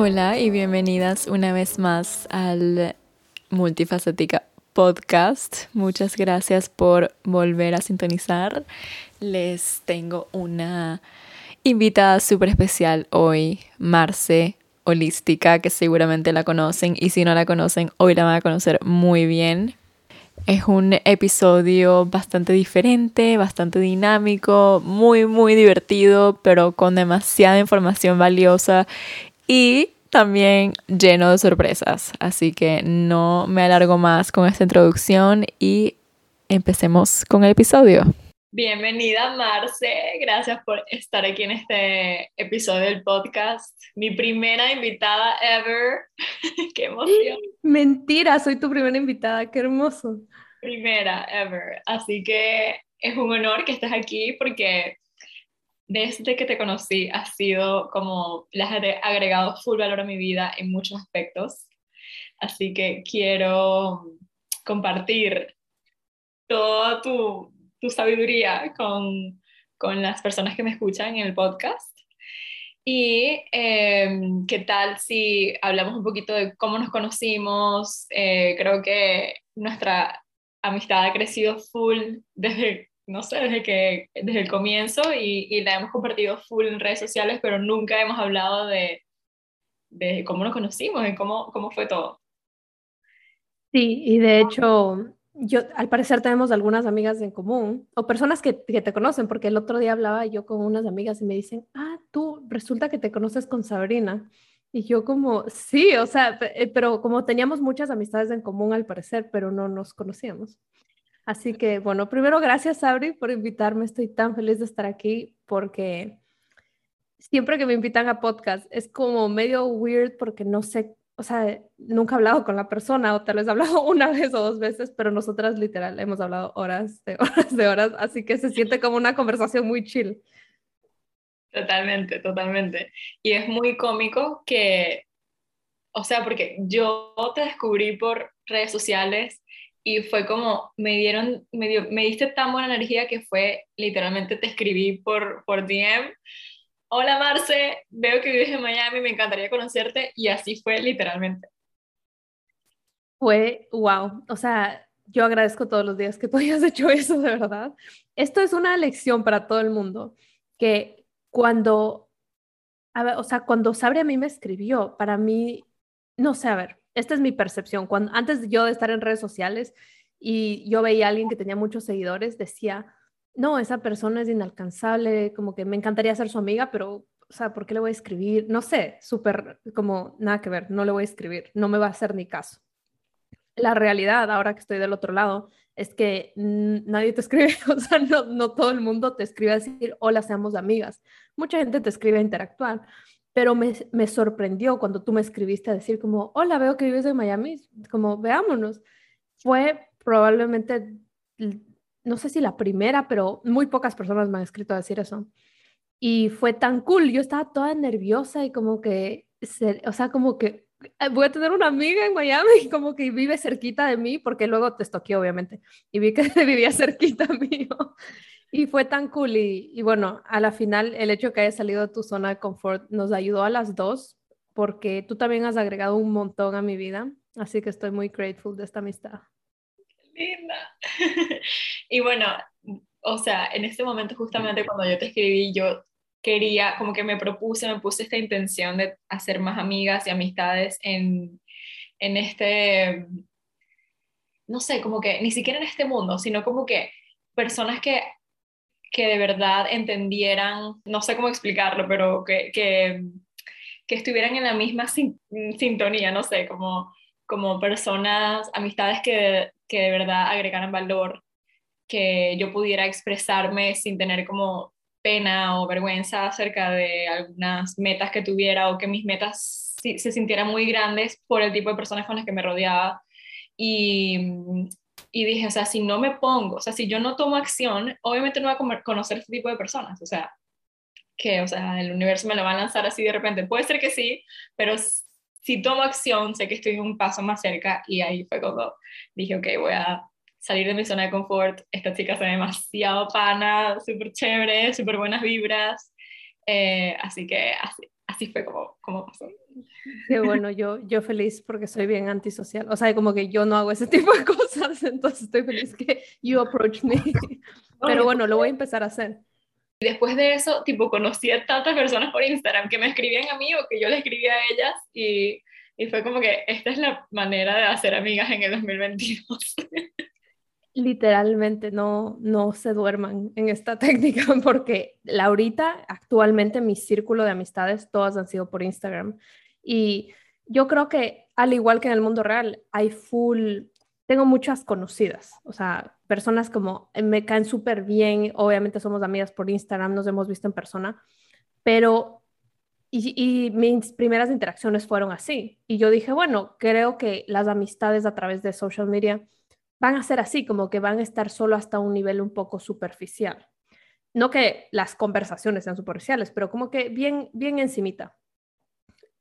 Hola y bienvenidas una vez más al Multifacética Podcast. Muchas gracias por volver a sintonizar. Les tengo una invitada súper especial hoy, Marce Holística, que seguramente la conocen y si no la conocen, hoy la van a conocer muy bien. Es un episodio bastante diferente, bastante dinámico, muy, muy divertido, pero con demasiada información valiosa y también lleno de sorpresas. Así que no me alargo más con esta introducción y empecemos con el episodio. Bienvenida Marce, gracias por estar aquí en este episodio del podcast. Mi primera invitada ever. qué emoción. Mentira, soy tu primera invitada, qué hermoso. Primera ever. Así que es un honor que estés aquí porque desde que te conocí has sido como, le has agregado full valor a mi vida en muchos aspectos. Así que quiero compartir toda tu, tu sabiduría con, con, las personas que me escuchan en el podcast. Y em, qué tal si hablamos un poquito de cómo nos conocimos. Eh, creo que nuestra amistad ha crecido full desde no sé, desde, que, desde el comienzo y, la hemos compartido full en redes sociales, pero nunca hemos hablado de, de cómo nos conocimos, y cómo, cómo fue todo. Sí, y de hecho, yo al parecer tenemos algunas amigas en común o personas que, que, te conocen, porque el otro día hablaba yo con unas amigas y me dicen, ah, tú resulta que te conoces con Sabrina. Y yo como, sí, o sea, eh, pero como teníamos muchas amistades en común al parecer, pero no nos conocíamos. Así que, bueno, primero gracias, Sabri, por invitarme. Estoy tan feliz de estar aquí porque siempre que me invitan a podcast es como medio weird porque no sé, o sea, nunca he hablado con la persona o tal vez he hablado una vez o dos veces, pero nosotras literal hemos hablado horas de horas de horas, así que se siente como una conversación muy chill. Totalmente, totalmente. Y es muy cómico que, o sea, porque yo te descubrí por redes sociales y fue como, me dieron, me, dio, me diste tan buena energía que fue, literalmente te escribí por, por DM, hola Marce, veo que vives en Miami, me encantaría conocerte, y así fue literalmente. Fue, wow, o sea, yo agradezco todos los días que tú hayas hecho eso, de verdad. Esto es una lección para todo el mundo, que cuando, o sea, cuando Sabri a mí me escribió, para mí, no sé, a ver, esta es mi percepción. Cuando, antes yo de estar en redes sociales y yo veía a alguien que tenía muchos seguidores, decía, no, esa persona es inalcanzable, como que me encantaría ser su amiga, pero, o sea, ¿por qué le voy a escribir? No sé, súper, como nada que ver, no le voy a escribir, no me va a hacer ni caso. La realidad, ahora que estoy del otro lado, es que nadie te escribe, o sea, no, no todo el mundo te escribe a decir, hola, seamos amigas. Mucha gente te escribe a interactuar pero me, me, sorprendió cuando tú me escribiste a decir como, hola, veo que vives en Miami, como, veámonos. Fue probablemente, no sé si la primera, pero muy pocas personas me han escrito a decir eso. Y fue tan cool, yo estaba toda nerviosa y como que, o sea, como que voy a tener una amiga en Miami, como que vive cerquita de mí, porque luego te estoqué, obviamente, y vi que vivía cerquita mío. Y fue tan cool y, bueno, a la final el hecho que hayas salido de tu zona de confort nos ayudó a las dos porque tú también has agregado un montón a mi vida, así que estoy muy grateful de esta amistad. Linda. y bueno, o sea, en este momento justamente cuando yo te escribí, yo quería, como que me propuse, me puse esta intención de hacer más amigas y amistades en, en este, no sé, como que ni siquiera en este mundo, sino como que personas que que de verdad entendieran, no sé cómo explicarlo, pero que, que, que estuvieran en la misma sintonía, no sé, como, como personas, amistades que, que de verdad agregaran valor, que yo pudiera expresarme sin tener como pena o vergüenza acerca de algunas metas que tuviera o que mis metas se sintieran muy grandes por el tipo de personas con las que me rodeaba. Y, y dije, o sea, si no me pongo, o sea, si yo no tomo acción, obviamente no voy a conocer este tipo de personas, o sea, que, o sea, el universo me lo va a lanzar así de repente. Puede ser que sí, pero si tomo acción, sé que estoy un paso más cerca y ahí fue cuando dije, ok, voy a salir de mi zona de confort. Esta chica se ve demasiado pana, súper chévere, súper buenas vibras. Eh, así que así, así fue como, como pasó. Qué bueno, yo, yo feliz porque soy bien antisocial. O sea, como que yo no hago ese tipo de cosas, entonces estoy feliz que you approach me. Pero bueno, lo voy a empezar a hacer. Y después de eso, tipo, conocí a tantas personas por Instagram que me escribían a mí o que yo le escribía a ellas y, y fue como que esta es la manera de hacer amigas en el 2022. Literalmente no, no se duerman en esta técnica porque ahorita actualmente mi círculo de amistades todas han sido por Instagram y yo creo que al igual que en el mundo real hay full, tengo muchas conocidas, o sea, personas como eh, me caen súper bien, obviamente somos amigas por Instagram, nos hemos visto en persona, pero y, mis primeras interacciones fueron así. Y yo dije, bueno, creo que las amistades a través de social media van a ser así, como que van a estar solo hasta un nivel un poco superficial. No que las conversaciones sean superficiales, pero como que bien, bien encimita.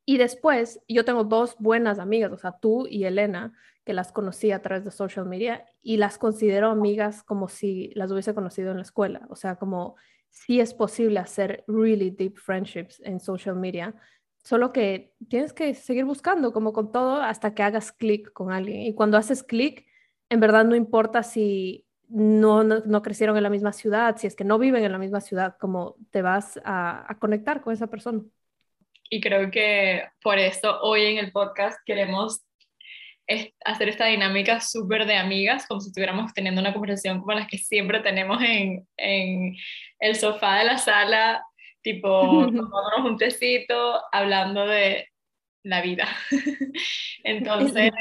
Y después, yo tengo dos buenas amigas, o sea, tú y Elena, que las conocí a través de social media y las considero amigas como si las hubiese conocido en la escuela. O sea, como sí es posible hacer really deep friendships en social media, solo que tienes que seguir buscando, como con todo, hasta que hagas clic con alguien. Y cuando haces clic, en verdad no importa si no, no, crecieron en la misma ciudad, si es que no viven en la misma ciudad, como te vas a, a conectar con esa persona. Y creo que por eso hoy en el podcast queremos hacer esta dinámica súper de amigas, como si estuviéramos teniendo una conversación como las que siempre tenemos en, en el sofá de la sala, tipo tomándonos un tecito, hablando de la vida. Entonces,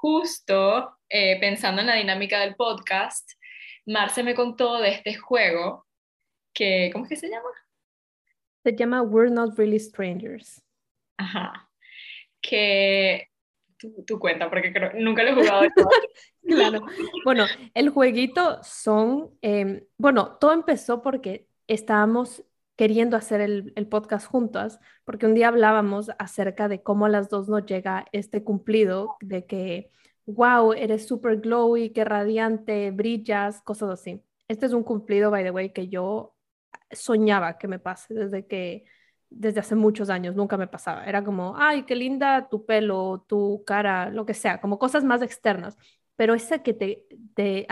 justo eh, pensando en la dinámica del podcast, Marce me contó de este juego que, ¿cómo es que se llama? Se llama We're Not Really Strangers. Ajá. Que tu, cuenta, porque creo, nunca lo he jugado. claro. Bueno, el jueguito son, em, bueno, todo empezó porque estábamos queriendo hacer el, podcast juntas, porque un día hablábamos acerca de cómo a las dos nos llega este cumplido de que, wow, eres súper glowy, qué radiante, brillas, cosas así. Este es un cumplido, by the way, que yo soñaba que me pase desde que desde hace muchos años, nunca me pasaba. Era como, ay, qué linda tu pelo, tu cara, lo que sea, como cosas más externas. Pero ese que te, te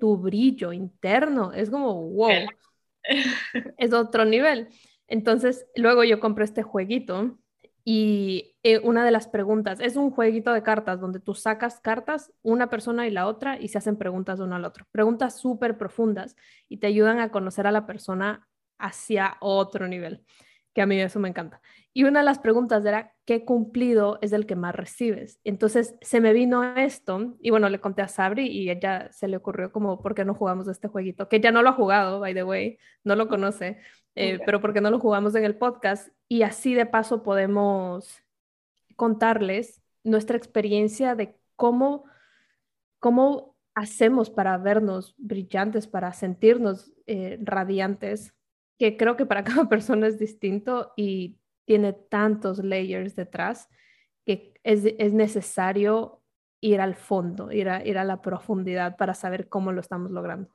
tu brillo interno, es como, wow, es otro nivel. Entonces, luego yo compré este jueguito y eh, una de las preguntas, es un jueguito de cartas donde tú sacas cartas, una persona y la otra, y se hacen preguntas uno al otro. Preguntas súper profundas y te ayudan a conocer a la persona hacia otro nivel que a mí eso me encanta. Y una de las preguntas era, ¿qué cumplido es el que más recibes? Entonces se me vino esto y bueno, le conté a Sabri y ella se le ocurrió como, ¿por qué no jugamos este jueguito? Que ya no lo ha jugado, by the way, no lo conoce, eh, pero ¿por qué no lo jugamos en el podcast? Y así de paso podemos contarles nuestra experiencia de cómo, cómo hacemos para vernos brillantes, para sentirnos eh, radiantes que creo que para cada persona es distinto y tiene tantos layers detrás que es, es necesario ir al fondo, ir a, ir a la profundidad para saber cómo lo estamos logrando.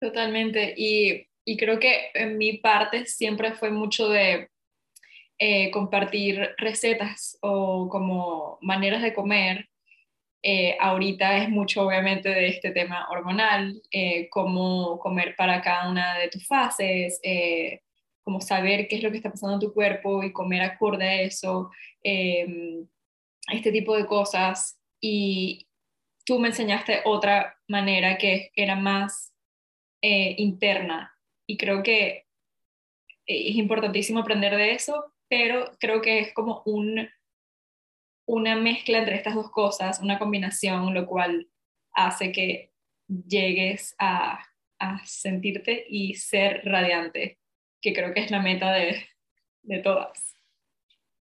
Totalmente. Y, y creo que en mi parte siempre fue mucho de eh, compartir recetas o como maneras de comer eh, ahorita es mucho obviamente de este tema hormonal, eh, cómo comer para cada una de tus fases, eh, cómo saber qué es lo que está pasando en tu cuerpo y comer acorde a eso, em, este tipo de cosas. Y tú me enseñaste otra manera que era más interna y creo que es importantísimo aprender de eso, pero creo que es como un una mezcla entre estas dos cosas, una combinación, lo cual hace que llegues a, sentirte y ser radiante, que creo que es la meta de, de todas.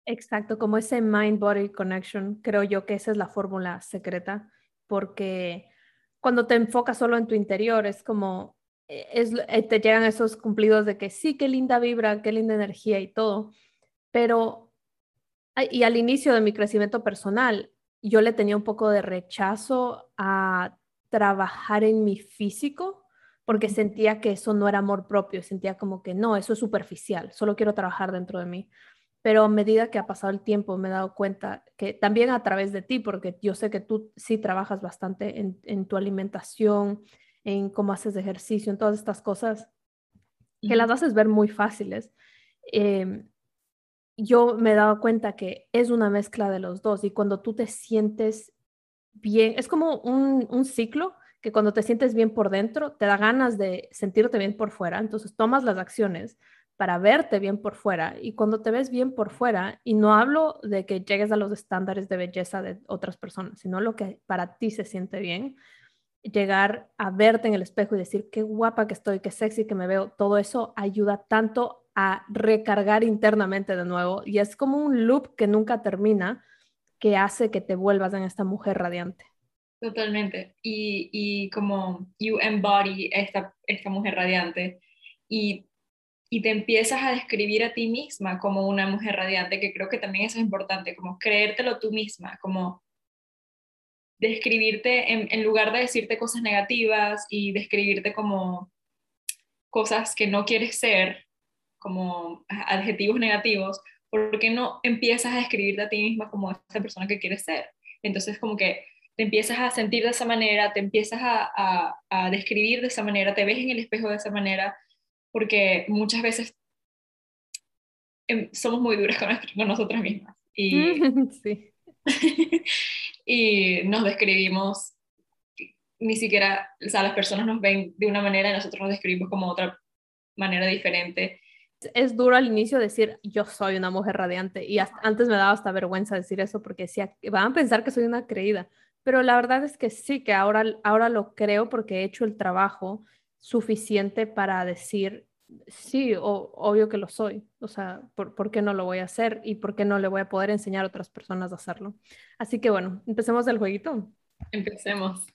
Exacto, como ese mind-body connection, creo yo que esa es la fórmula secreta, porque cuando te enfocas solo en tu interior, es como, eh, es, eh, te llegan esos cumplidos de que sí, qué linda vibra, qué linda energía y todo, pero y al inicio de mi crecimiento personal, yo le tenía un poco de rechazo a trabajar en mi físico porque sentía que eso no era amor propio, sentía como que no, eso es superficial, solo quiero trabajar dentro de mí. pero a medida que ha pasado el tiempo me he dado cuenta que también a través de ti, porque yo sé que tú sí trabajas bastante en, tu alimentación, en cómo haces ejercicio, en todas estas cosas, que las haces ver muy fáciles. Em, yo me he dado cuenta que es una mezcla de los dos y cuando tú te sientes bien, es como un, un ciclo que cuando te sientes bien por dentro, te da ganas de sentirte bien por fuera, entonces tomas las acciones para verte bien por fuera. Y cuando te ves bien por fuera, y no hablo de que llegues a los estándares de belleza de otras personas, sino lo que para ti se siente bien, llegar a verte en el espejo y decir qué guapa que estoy, qué sexy que me veo, todo eso ayuda tanto a recargar internamente de nuevo y es como un loop que nunca termina que hace que te vuelvas en esta mujer radiante. Totalmente. Y, y como you embody esta, esta mujer radiante y y te empiezas a describir a ti misma como una mujer radiante, que creo que también eso es importante, como creértelo tú misma, como describirte en, lugar de decirte cosas negativas y describirte como cosas que no quieres ser, como adjetivos negativos, ¿por qué no empiezas a describirte a ti misma como esta persona que quieres ser? Entonces como que te empiezas a sentir de esa manera, te empiezas a, a describir de esa manera, te ves en el espejo de esa manera porque muchas veces em, somos muy duras con, nosotras mismas y, y nos describimos, ni siquiera, o sea, las personas nos ven de una manera y nosotros nos describimos como otra manera diferente. Es duro al inicio decir yo soy una mujer radiante y antes me daba hasta vergüenza decir eso porque decía, van a pensar que soy una creída, pero la verdad es que sí, que ahora, ahora lo creo porque he hecho el trabajo suficiente para decir, sí, obvio que lo soy, o sea, ¿por, qué no lo voy a hacer y por qué no le voy a poder enseñar a otras personas a hacerlo? Así que bueno, empecemos el jueguito. Empecemos.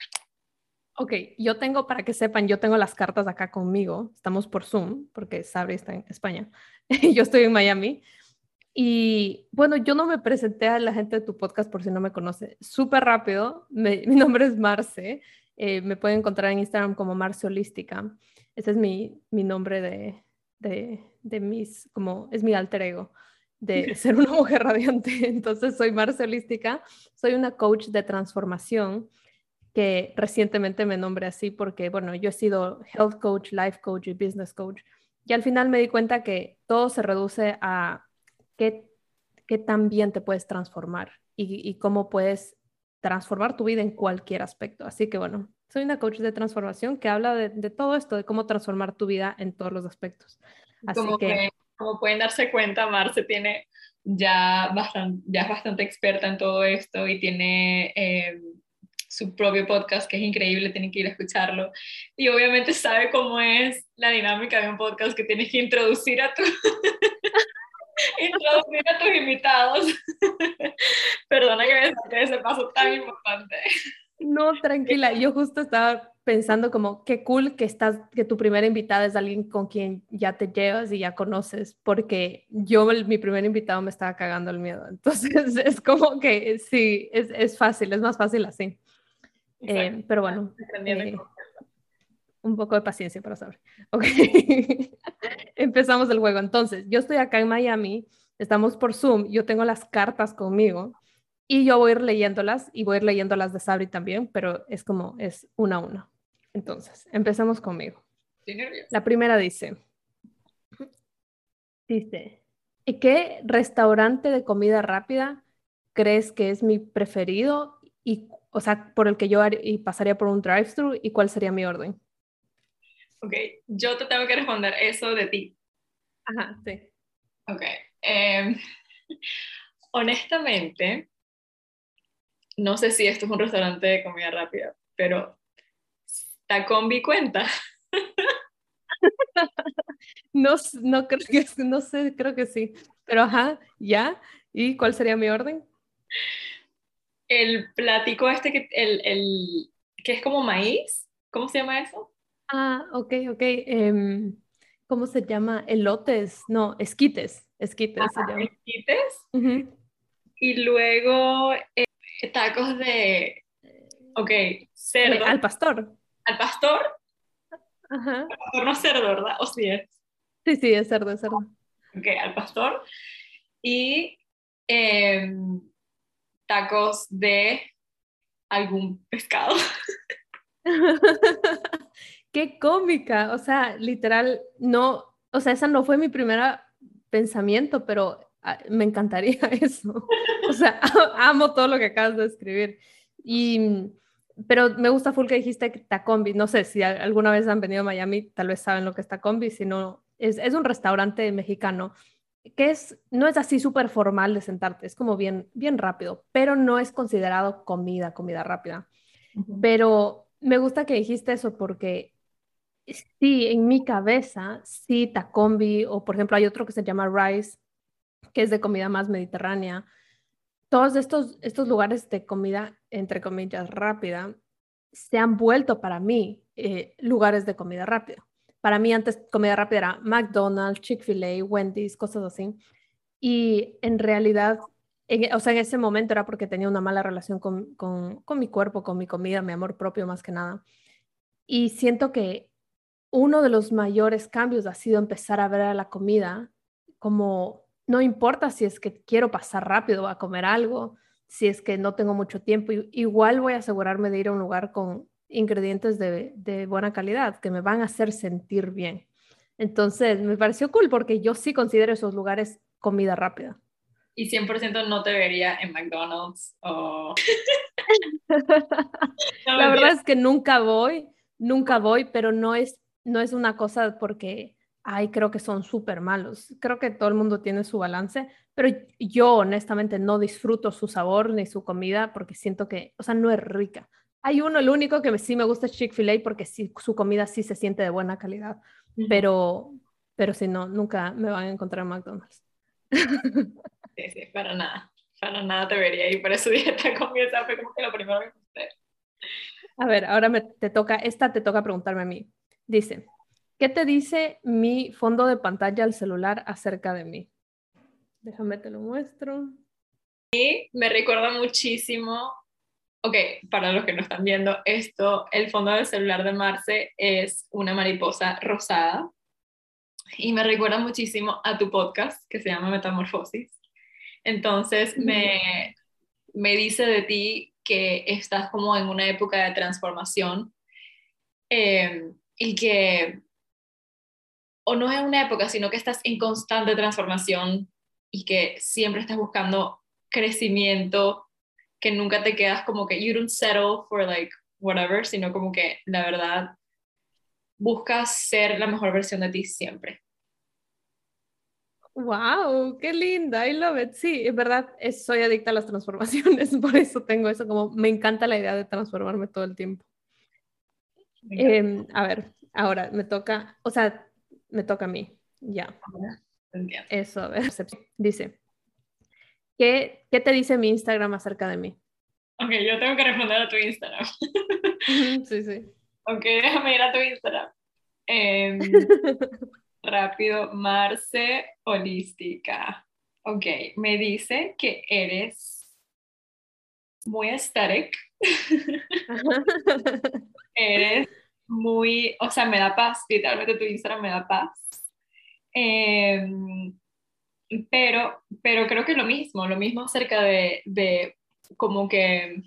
Ok, yo tengo, para que sepan, yo tengo las cartas acá conmigo, estamos por Zoom, porque Sabri está en España, yo estoy en Miami. Y bueno, yo no me presenté a la gente de tu podcast por si no me conoce. Súper rápido, mi nombre es Marce, eh, me pueden encontrar en Instagram como Marce Holística. Ese es mi, mi nombre de, de, de, mis, como es mi alter ego, de ser una mujer radiante. Entonces soy Marce Holística, soy una coach de transformación que recientemente me nombré así porque, bueno, yo he sido health coach, life coach y business coach. Y al final me di cuenta que todo se reduce a qué, qué tan bien te puedes transformar y, y cómo puedes transformar tu vida en cualquier aspecto. Así que bueno, soy una coach de transformación que habla de, de todo esto, de cómo transformar tu vida en todos los aspectos. Así como que, como pueden darse cuenta, Marce tiene ya bastante, ya es bastante experta en todo esto y tiene eh, su propio podcast que es increíble, tienen que ir a escucharlo. Y obviamente sabe cómo es la dinámica de un podcast que tienes que introducir a tu introducir a tus invitados. Perdona que me saque ese paso tan importante. No, tranquila, yo justo estaba pensando como qué cool que estás, que tu primera invitada es alguien con quien ya te llevas y ya conoces, porque yo mi primer invitado me estaba cagando el miedo, entonces es como que sí, es, es fácil, es más fácil así. Eh, pero bueno, eh, un poco de paciencia para saber. Ok, empezamos el juego. Entonces, yo estoy acá en Miami, estamos por Zoom, yo tengo las cartas conmigo y yo voy a ir leyéndolas y voy a ir leyendo las de Sabri también, pero es como es una a una. Entonces, empezamos conmigo. La primera dice, dice, ¿y qué restaurante de comida rápida crees que es mi preferido y, o sea, por el que yo pasaría por un drive-thru y cuál sería mi orden? Ok, yo te tengo que responder eso de ti. Ajá, sí. Ok. Em, honestamente, no sé si esto es un restaurante de comida rápida, pero Tacombi cuenta. no, no creo que no sé, creo que sí. Pero ajá, ya. ¿Y cuál sería mi orden? El platico este que el, el que es como maíz, ¿cómo se llama eso? Ah, ok, ok. Em, ¿Cómo se llama? Elotes, no, esquites. Esquites se llama. Esquites. Y luego eh, tacos de, ok, cerdo. al pastor. ¿Al pastor? Ajá. Al pastor no es cerdo, ¿verdad? ¿O sí es? Sí, sí, es cerdo, es cerdo. Ok, al pastor. y em, tacos de algún pescado. Qué cómica, o sea, literal, no, o sea, esa no fue mi primer pensamiento, pero ah, me encantaría eso. O sea, amo todo lo que acabas de escribir. Y, pero me gusta full que dijiste Tacombi. No sé si alguna vez han venido a Miami, tal vez saben lo que es Tacombi, si no, es, es un restaurante mexicano que es, no es así súper formal de sentarte, es como bien, bien rápido, pero no es considerado comida, comida rápida. Pero me gusta que dijiste eso porque sí, en mi cabeza, sí, Tacombi, o por ejemplo hay otro que se llama Rice, que es de comida más mediterránea. Todos estos, estos lugares de comida, entre comillas, rápida, se han vuelto para mí eh, lugares de comida rápida. Para mí antes comida rápida era McDonald's, Chick-fil-A, Wendy's, cosas así. Y en realidad, o sea, en ese momento era porque tenía una mala relación con, con, con mi cuerpo, con mi comida, mi amor propio más que nada. Y siento que uno de los mayores cambios ha sido empezar a ver a la comida como, no importa si es que quiero pasar rápido a comer algo, si es que no tengo mucho tiempo, igual voy a asegurarme de ir a un lugar con ingredientes de, de buena calidad que me van a hacer sentir bien. Entonces, me pareció cool porque yo sí considero esos lugares comida rápida. Y 100% no te vería en McDonald's o... la verdad es que nunca voy, nunca voy, pero no es no es una cosa porque, ay, creo que son súper malos. Creo que todo el mundo tiene su balance, pero yo honestamente no disfruto su sabor ni su comida porque siento que, o sea, no es rica. Hay uno, el único que sí me gusta es Chick-fil-A porque sí, su comida sí se siente de buena calidad, pero, pero si no, nunca me van a encontrar en McDonald's. Sí, sí, para nada, para nada te vería y por eso dieta comienza fue como que lo primero que usted. A ver, ahora me, te toca, esta te toca preguntarme a mí. Dice, ¿qué te dice mi fondo de pantalla al celular acerca de mí? Déjame te lo muestro. Y me recuerda muchísimo, ok, para los que no están viendo esto, el fondo del celular de Marce es una mariposa rosada y me recuerda muchísimo a tu podcast que se llama Metamorfosis. Entonces me, me dice de ti que estás como en una época de transformación. Eh, y que o no es una época, sino que estás en constante transformación y que siempre estás buscando crecimiento, que nunca te quedas como que you don't settle for like whatever, sino como que la verdad buscas ser la mejor versión de ti siempre. Wow, qué linda, I love it. Sí, es verdad, soy adicta a las transformaciones, por eso tengo eso, como me encanta la idea de transformarme todo el tiempo. Em, a ver, ahora me toca, o sea, me toca a mí, ya. Eso, a ver, dice, ¿qué, ¿qué te dice mi Instagram acerca de mí? Ok, yo tengo que responder a tu Instagram. sí, sí. Ok, déjame ir a tu Instagram. Em, rápido, Marce Holística. Ok, me dice que eres muy aesthetic. Eres muy, o sea, me da paz, literalmente tu Instagram me da paz. Em, pero, pero creo que lo mismo, lo mismo acerca de, de como que,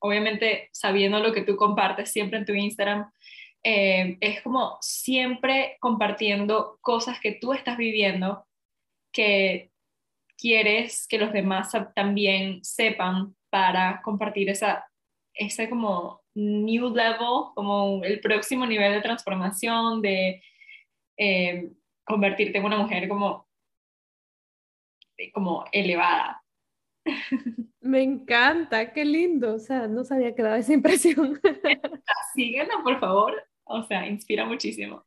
obviamente, sabiendo lo que tú compartes siempre en tu Instagram, em, es como siempre compartiendo cosas que tú estás viviendo, que quieres que los demás también sepan para compartir esa, esa como new level, como el próximo nivel de transformación, de eh, convertirte en una mujer como, como elevada. Me encanta, qué lindo, o sea, no sabía que daba esa impresión. Síguela, por favor, o sea, inspira muchísimo.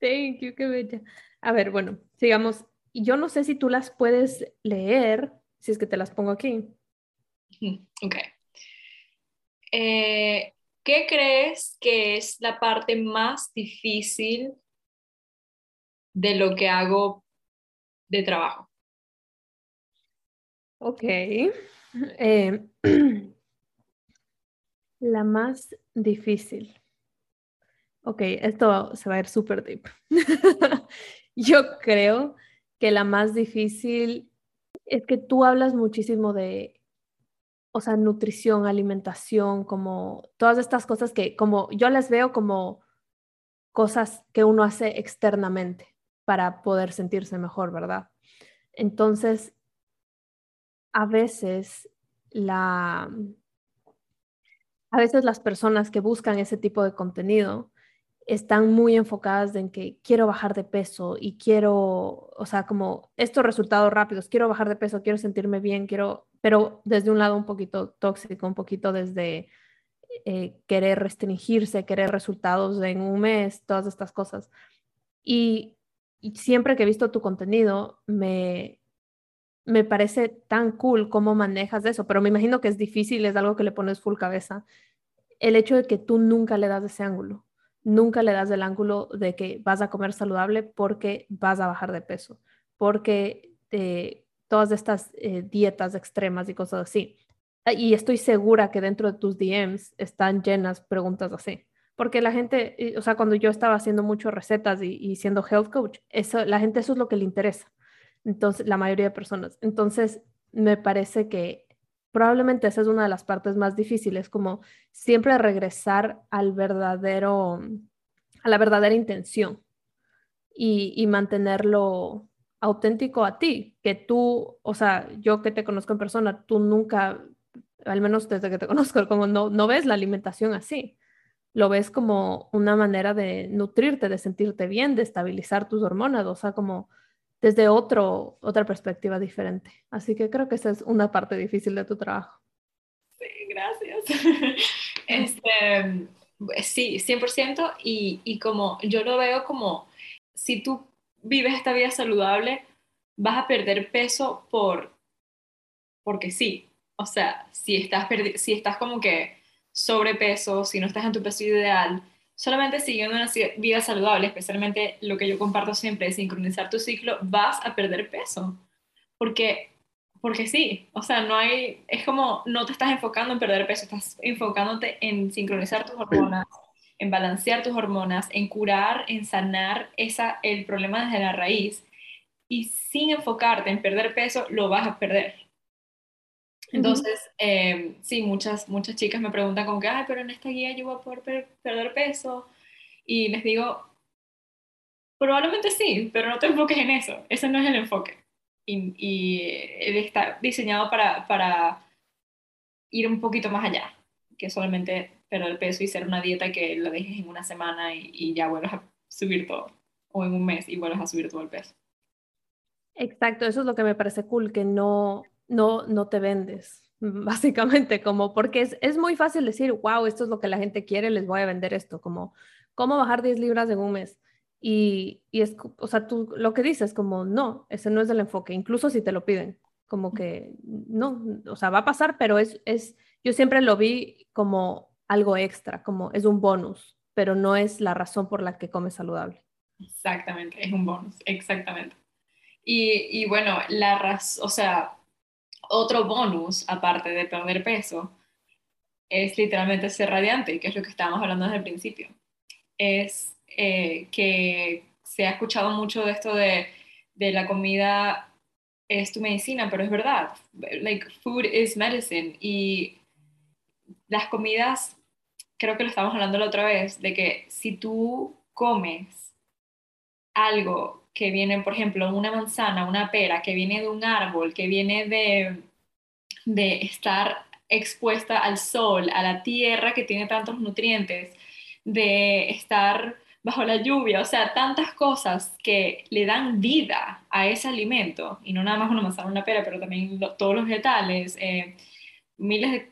Thank you, qué bella. A ver, bueno, sigamos. Yo no sé si tú las puedes leer, si es que te las pongo aquí. Ok. Eh, ¿Qué crees que es la parte más difícil de lo que hago de trabajo? Ok. Eh, la más difícil. Ok, esto se va a ir súper deep. Yo creo que la más difícil es que tú hablas muchísimo de, o sea, nutrición, alimentación, como todas estas cosas que como yo las veo como cosas que uno hace externamente para poder sentirse mejor, ¿verdad? Entonces, a veces la a veces las personas que buscan ese tipo de contenido están muy enfocadas en que quiero bajar de peso y quiero, o sea, como estos resultados rápidos, quiero bajar de peso, quiero sentirme bien, quiero, pero desde un lado un poquito tóxico, un poquito desde eh, querer restringirse, querer resultados en un mes, todas estas cosas. Y, y siempre que he visto tu contenido, me, me parece tan cool cómo manejas eso, pero me imagino que es difícil, es algo que le pones full cabeza. El hecho de que tú nunca le das ese ángulo nunca le das el ángulo de que vas a comer saludable porque vas a bajar de peso, porque eh, todas estas eh, dietas extremas y cosas así. Ah, y estoy segura que dentro de tus DMs están llenas preguntas así. Porque la gente, o sea, cuando yo estaba haciendo muchas recetas y, y siendo health coach, eso, la gente eso es lo que le interesa. Entonces, la mayoría de personas. Entonces, me parece que probablemente esa es una de las partes más difíciles, como siempre regresar al verdadero, a la verdadera intención y, mantenerlo auténtico a ti, que tú, o sea, yo que te conozco en persona, tú nunca, al menos desde que te conozco, como no, no ves la alimentación así, lo ves como una manera de nutrirte, de sentirte bien, de estabilizar tus hormonas, o sea, como desde otro, otra perspectiva diferente. Así que creo que esa es una parte difícil de tu trabajo. Sí, gracias. Este, sí, 100%. Y, y como yo lo veo como, si tú vives esta vida saludable, vas a perder peso por, porque sí. O sea, si estás, si estás como que sobrepeso, si no estás en tu peso ideal, solamente siguiendo una vida saludable, especialmente lo que yo comparto siempre es sincronizar tu ciclo, vas a perder peso. Porque, porque sí, o sea, no hay, es como no te estás enfocando en perder peso, estás enfocándote en sincronizar tus hormonas, en balancear tus hormonas, en curar, en sanar esa, el problema desde la raíz. Y sin enfocarte en perder peso, lo vas a perder. Entonces, eh, sí, muchas, muchas chicas me preguntan como que, ay, pero en esta guía yo voy a poder perder peso. Y les digo, probablemente sí, pero no te enfoques en eso. Ese no es el enfoque. Y, y está diseñado para, para ir un poquito más allá, que solamente perder peso y ser una dieta que la dejes en una semana y, y ya vuelvas a subir todo. O en un mes y vuelvas a subir todo el peso. Exacto, eso es lo que me parece cool, que no, no, no te vendes, básicamente, como porque es, es, muy fácil decir, wow, esto es lo que la gente quiere, les voy a vender esto, como cómo bajar 10 libras en un mes. Y, y es, o sea, tú lo que dices, como no, ese no es el enfoque, incluso si te lo piden, como que no, o sea, va a pasar, pero es, es, yo siempre lo vi como algo extra, como es un bonus, pero no es la razón por la que comes saludable. Exactamente, es un bonus, exactamente. Y, y bueno, la razón, o sea, otro bonus, aparte de perder peso, es literalmente ser radiante, que es lo que estábamos hablando desde el principio. Es eh, que se ha escuchado mucho de esto de, de, la comida es tu medicina, pero es verdad. Like, food is medicine. Y las comidas, creo que lo estábamos hablando la otra vez, de que si tú comes algo que viene, por ejemplo, una manzana, una pera, que viene de un árbol, que viene de, de estar expuesta al sol, a la tierra que tiene tantos nutrientes, de estar bajo la lluvia, o sea, tantas cosas que le dan vida a ese alimento, y no nada más una manzana, una pera, pero también todos los vegetales, eh, miles de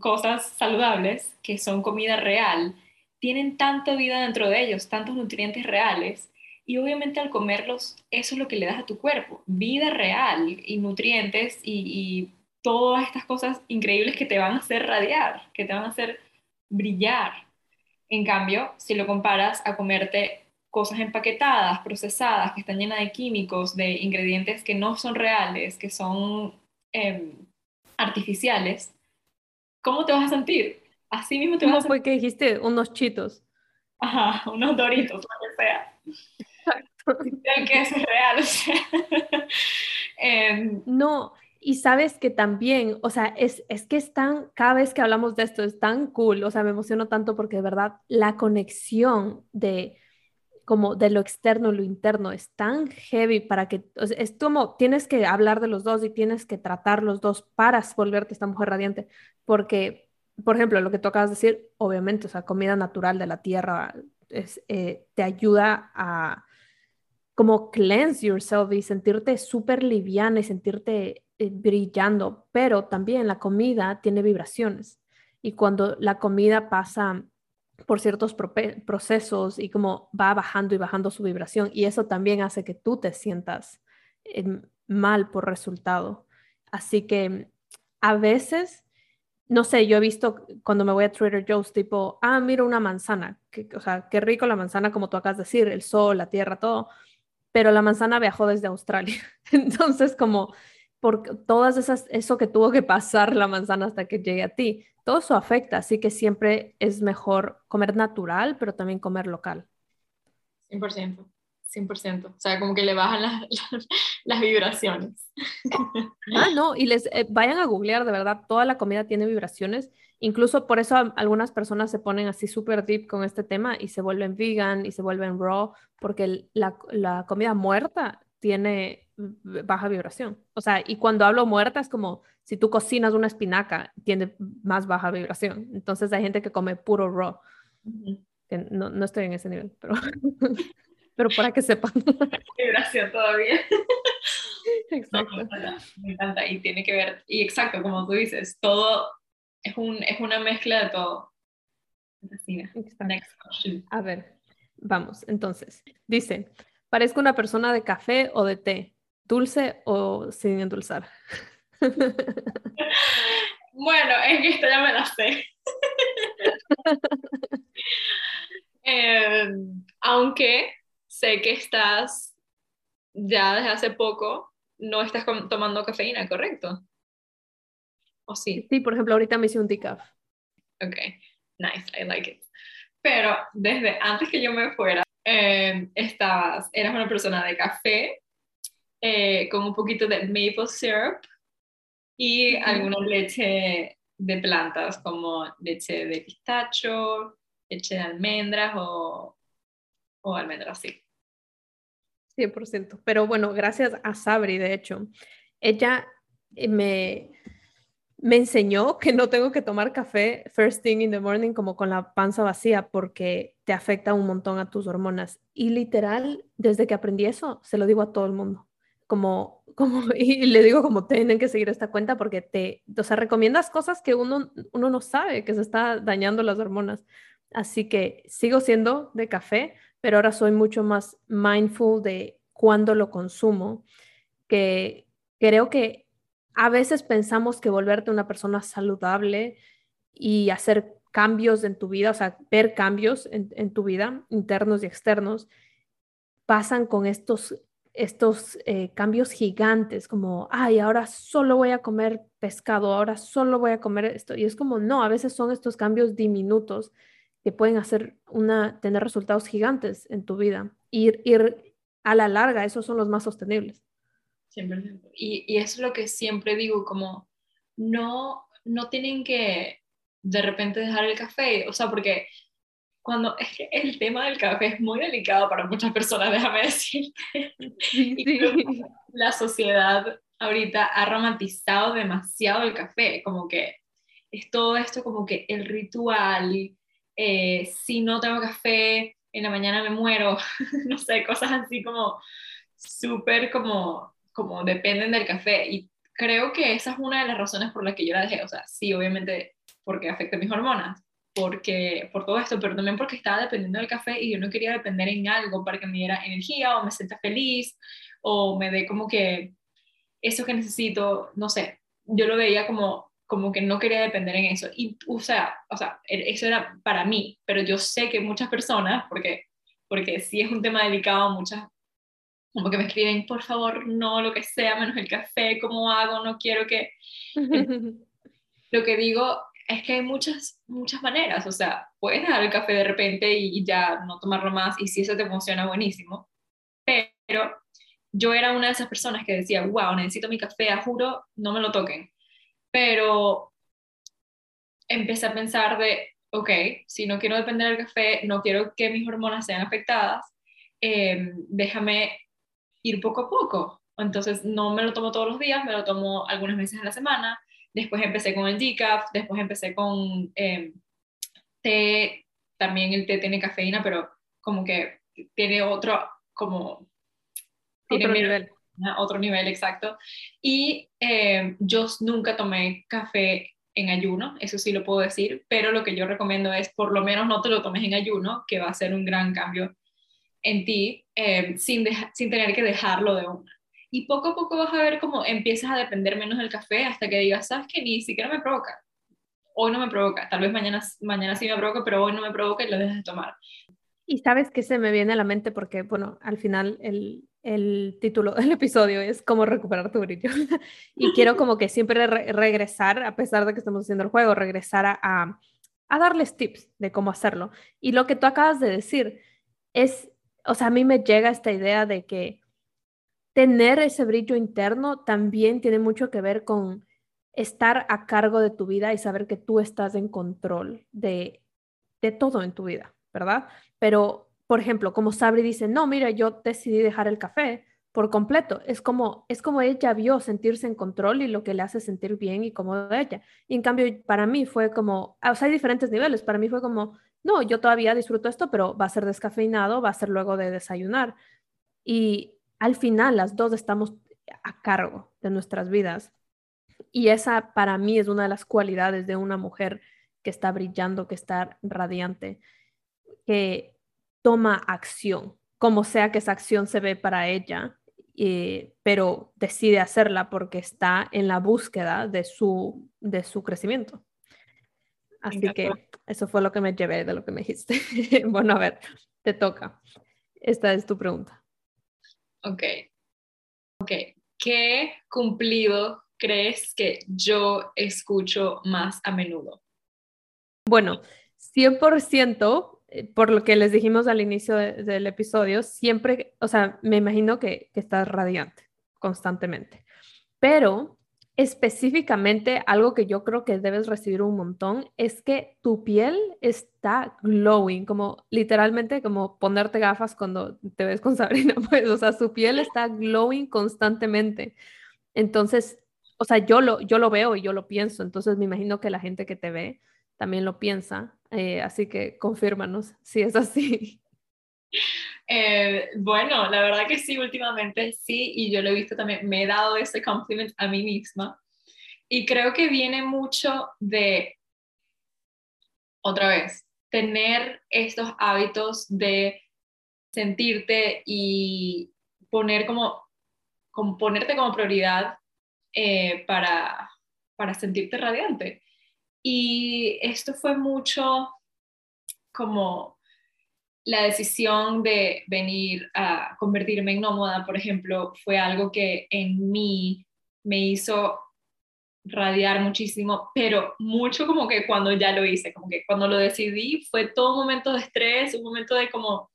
cosas saludables que son comida real, tienen tanta vida dentro de ellos, tantos nutrientes reales, y obviamente al comerlos, eso es lo que le das a tu cuerpo, vida real y nutrientes y, todas estas cosas increíbles que te van a hacer radiar, que te van a hacer brillar. En cambio, si lo comparas a comerte cosas empaquetadas, procesadas, que están llenas de químicos, de ingredientes que no son reales, que son em, artificiales, ¿cómo te vas a sentir? Así mismo te vas a sentir. fue que dijiste unos chitos? Ajá, unos doritos, lo que sea. El queso es real, o sea. Em, no, y sabes que también, o sea, es, es que es tan, cada vez que hablamos de esto es tan cool, o sea, me emociono tanto porque de verdad la conexión de como de lo externo, lo interno, es tan heavy para que, es como tienes que hablar de los dos y tienes que tratar los dos para volverte esta mujer radiante, porque, por ejemplo, lo que tú acabas de decir, obviamente, o sea, comida natural de la tierra es, eh, te ayuda a como cleanse yourself y sentirte súper liviana y sentirte eh, brillando, pero también la comida tiene vibraciones y cuando la comida pasa por ciertos procesos y como va bajando y bajando su vibración y eso también hace que tú te sientas eh, mal por resultado. Así que a veces, no sé, yo he visto cuando me voy a Trader Joe's tipo, ah, mira una manzana, que, o sea, qué rico la manzana como tú acabas de decir, el sol, la tierra, todo, pero la manzana viajó desde Australia. Entonces como por todas esas, eso que tuvo que pasar la manzana hasta que llegue a ti todo eso afecta, así que siempre es mejor comer natural, pero también comer local. 100%, 100%. O sea, como que le bajan las, las, vibraciones. Ah, no, y les eh, vayan a googlear, de verdad, toda la comida tiene vibraciones. Incluso por eso algunas personas se ponen así súper deep con este tema y se vuelven vegan y se vuelven raw, porque la, la comida muerta tiene baja vibración. O sea, y cuando hablo muerta es como si tú cocinas una espinaca, tiene más baja vibración. Entonces hay gente que come puro raw. no, no, estoy en ese nivel, pero, pero para que sepan. Vibración todavía. Exacto. me, encanta, Y tiene que ver, y exacto, como tú dices, todo es, un, es una mezcla de todo. A ver, vamos, entonces, dice, parezco una persona de café o de té, dulce o sin endulzar. bueno, es que esta ya me la sé. Em, aunque sé que estás ya desde hace poco, no estás tomando cafeína, ¿correcto? ¿O sí? Sí, por ejemplo, ahorita me hice un decaf. Ok, nice, I like it. Pero desde antes que yo me fuera, em, estabas, eras una persona de café eh, con un poquito de maple syrup y alguna leche de plantas como leche de pistacho, leche de almendras o, o almendras, sí. 100%. Pero bueno, gracias a Sabri, de hecho, ella eh, me, me enseñó que no tengo que tomar café first thing in the morning como con la panza vacía porque te afecta un montón a tus hormonas. Y literal, desde que aprendí eso, se lo digo a todo el mundo como, como, y le digo como tienen que seguir esta cuenta porque te, o sea, recomiendas cosas que uno, uno no sabe, que se está dañando las hormonas. Así que sigo siendo de café, pero ahora soy mucho más mindful de cuándo lo consumo, que creo que a veces pensamos que volverte una persona saludable y hacer cambios en tu vida, o sea, ver cambios en, tu vida, internos y externos, pasan con estos estos eh, cambios gigantes, como, ay, ahora solo voy a comer pescado, ahora solo voy a comer esto. Y es como, no, a veces son estos cambios diminutos que pueden hacer una, tener resultados gigantes en tu vida. Ir, ir a la larga, esos son los más sostenibles. Siempre. Y, y es lo que siempre digo, como, no, no tienen que de repente dejar el café, o sea, porque cuando es que el tema del café es muy delicado para muchas personas, déjame decirte. La sociedad ahorita ha romantizado demasiado el café, como que es todo esto como que el ritual, eh, si no tengo café, en la mañana me muero, no sé, cosas así como súper como, como dependen del café. Y creo que esa es una de las razones por las que yo la dejé. O sea, sí, obviamente porque afecta mis hormonas, porque, por todo esto, pero también porque estaba dependiendo del café y yo no quería depender en algo para que me diera energía o me sienta feliz o me dé como que eso que necesito, no sé, yo lo veía como, como que no quería depender en eso. Y, o sea, o sea, e, eso era para mí, pero yo sé que muchas personas, porque, porque sí es un tema delicado, muchas como que me escriben, por favor, no, lo que sea, menos el café, ¿cómo hago? No quiero que... lo que digo es que hay muchas, muchas maneras, o sea, puedes dejar el café de repente y ya no tomarlo más, y si eso te funciona, buenísimo, pero yo era una de esas personas que decía, wow, necesito mi café, a juro, no me lo toquen. Pero empecé a pensar de, ok, si no quiero depender del café, no quiero que mis hormonas sean afectadas, em, déjame ir poco a poco. Entonces no me lo tomo todos los días, me lo tomo algunas veces a la semana. Después empecé con el decaf, después empecé con eh, té, también el té tiene cafeína, pero como que tiene otro, como... Tiene otro nivel. Otro nivel, exacto. Y em, yo nunca tomé café en ayuno, eso sí lo puedo decir, pero lo que yo recomiendo es por lo menos no te lo tomes en ayuno, que va a ser un gran cambio en ti, em, sin, sin tener que dejarlo de una. Y poco a poco vas a ver cómo empiezas a depender menos del café hasta que digas, sabes que ni siquiera me provoca. Hoy no me provoca, tal vez mañana, mañana sí me provoca, pero hoy no me provoca y lo dejas de tomar. Y sabes que se me viene a la mente porque, bueno, al final el, el título del episodio es cómo recuperar tu brillo. y quiero como que siempre regresar, a pesar de que estamos haciendo el juego, regresar a, a, a, darles tips de cómo hacerlo. Y lo que tú acabas de decir es, o sea, a mí me llega esta idea de que tener ese brillo interno también tiene mucho que ver con estar a cargo de tu vida y saber que tú estás en control de, de todo en tu vida, ¿verdad? Pero, por ejemplo, como Sabri dice, no, mira, yo decidí dejar el café por completo. Es como, es como ella vio sentirse en control y lo que le hace sentir bien y cómodo ella. Y en cambio, para mí fue como, o sea, hay diferentes niveles. Para mí fue como, no, yo todavía disfruto esto, pero va a ser descafeinado, va a ser luego de desayunar. Y al final las dos estamos a cargo de nuestras vidas. Y esa para mí es una de las cualidades de una mujer que está brillando, que está radiante, que toma acción, como sea que esa acción se ve para ella, eh, pero decide hacerla porque está en la búsqueda de su, de su crecimiento. Así que eso fue lo que me llevé de lo que me dijiste. bueno, a ver, te toca. Esta es tu pregunta. Ok. Ok. ¿Qué cumplido crees que yo escucho más a menudo? Bueno, 100% eh, por lo que les dijimos al inicio del episodio, siempre, o sea, me imagino que, que estás radiante constantemente, pero específicamente algo que yo creo que debes recibir un montón es que tu piel está glowing, como literalmente como ponerte gafas cuando te ves con Sabrina, pues, o sea, su piel está glowing constantemente. Entonces, o sea, yo lo, yo lo veo y yo lo pienso, entonces me imagino que la gente que te ve también lo piensa, eh, así que confírmanos si es así. Eh, bueno, la verdad que sí, últimamente sí, y yo lo he visto también, me he dado ese compliment a mí misma. Y creo que viene mucho de, otra vez, tener estos hábitos de sentirte y poner como, como ponerte como prioridad eh, para, para sentirte radiante. Y esto fue mucho como la decisión de venir a convertirme en nómada, por ejemplo, fue algo que en mí me hizo radiar muchísimo, pero mucho como que cuando ya lo hice, como que cuando lo decidí fue todo un momento de estrés, un momento de como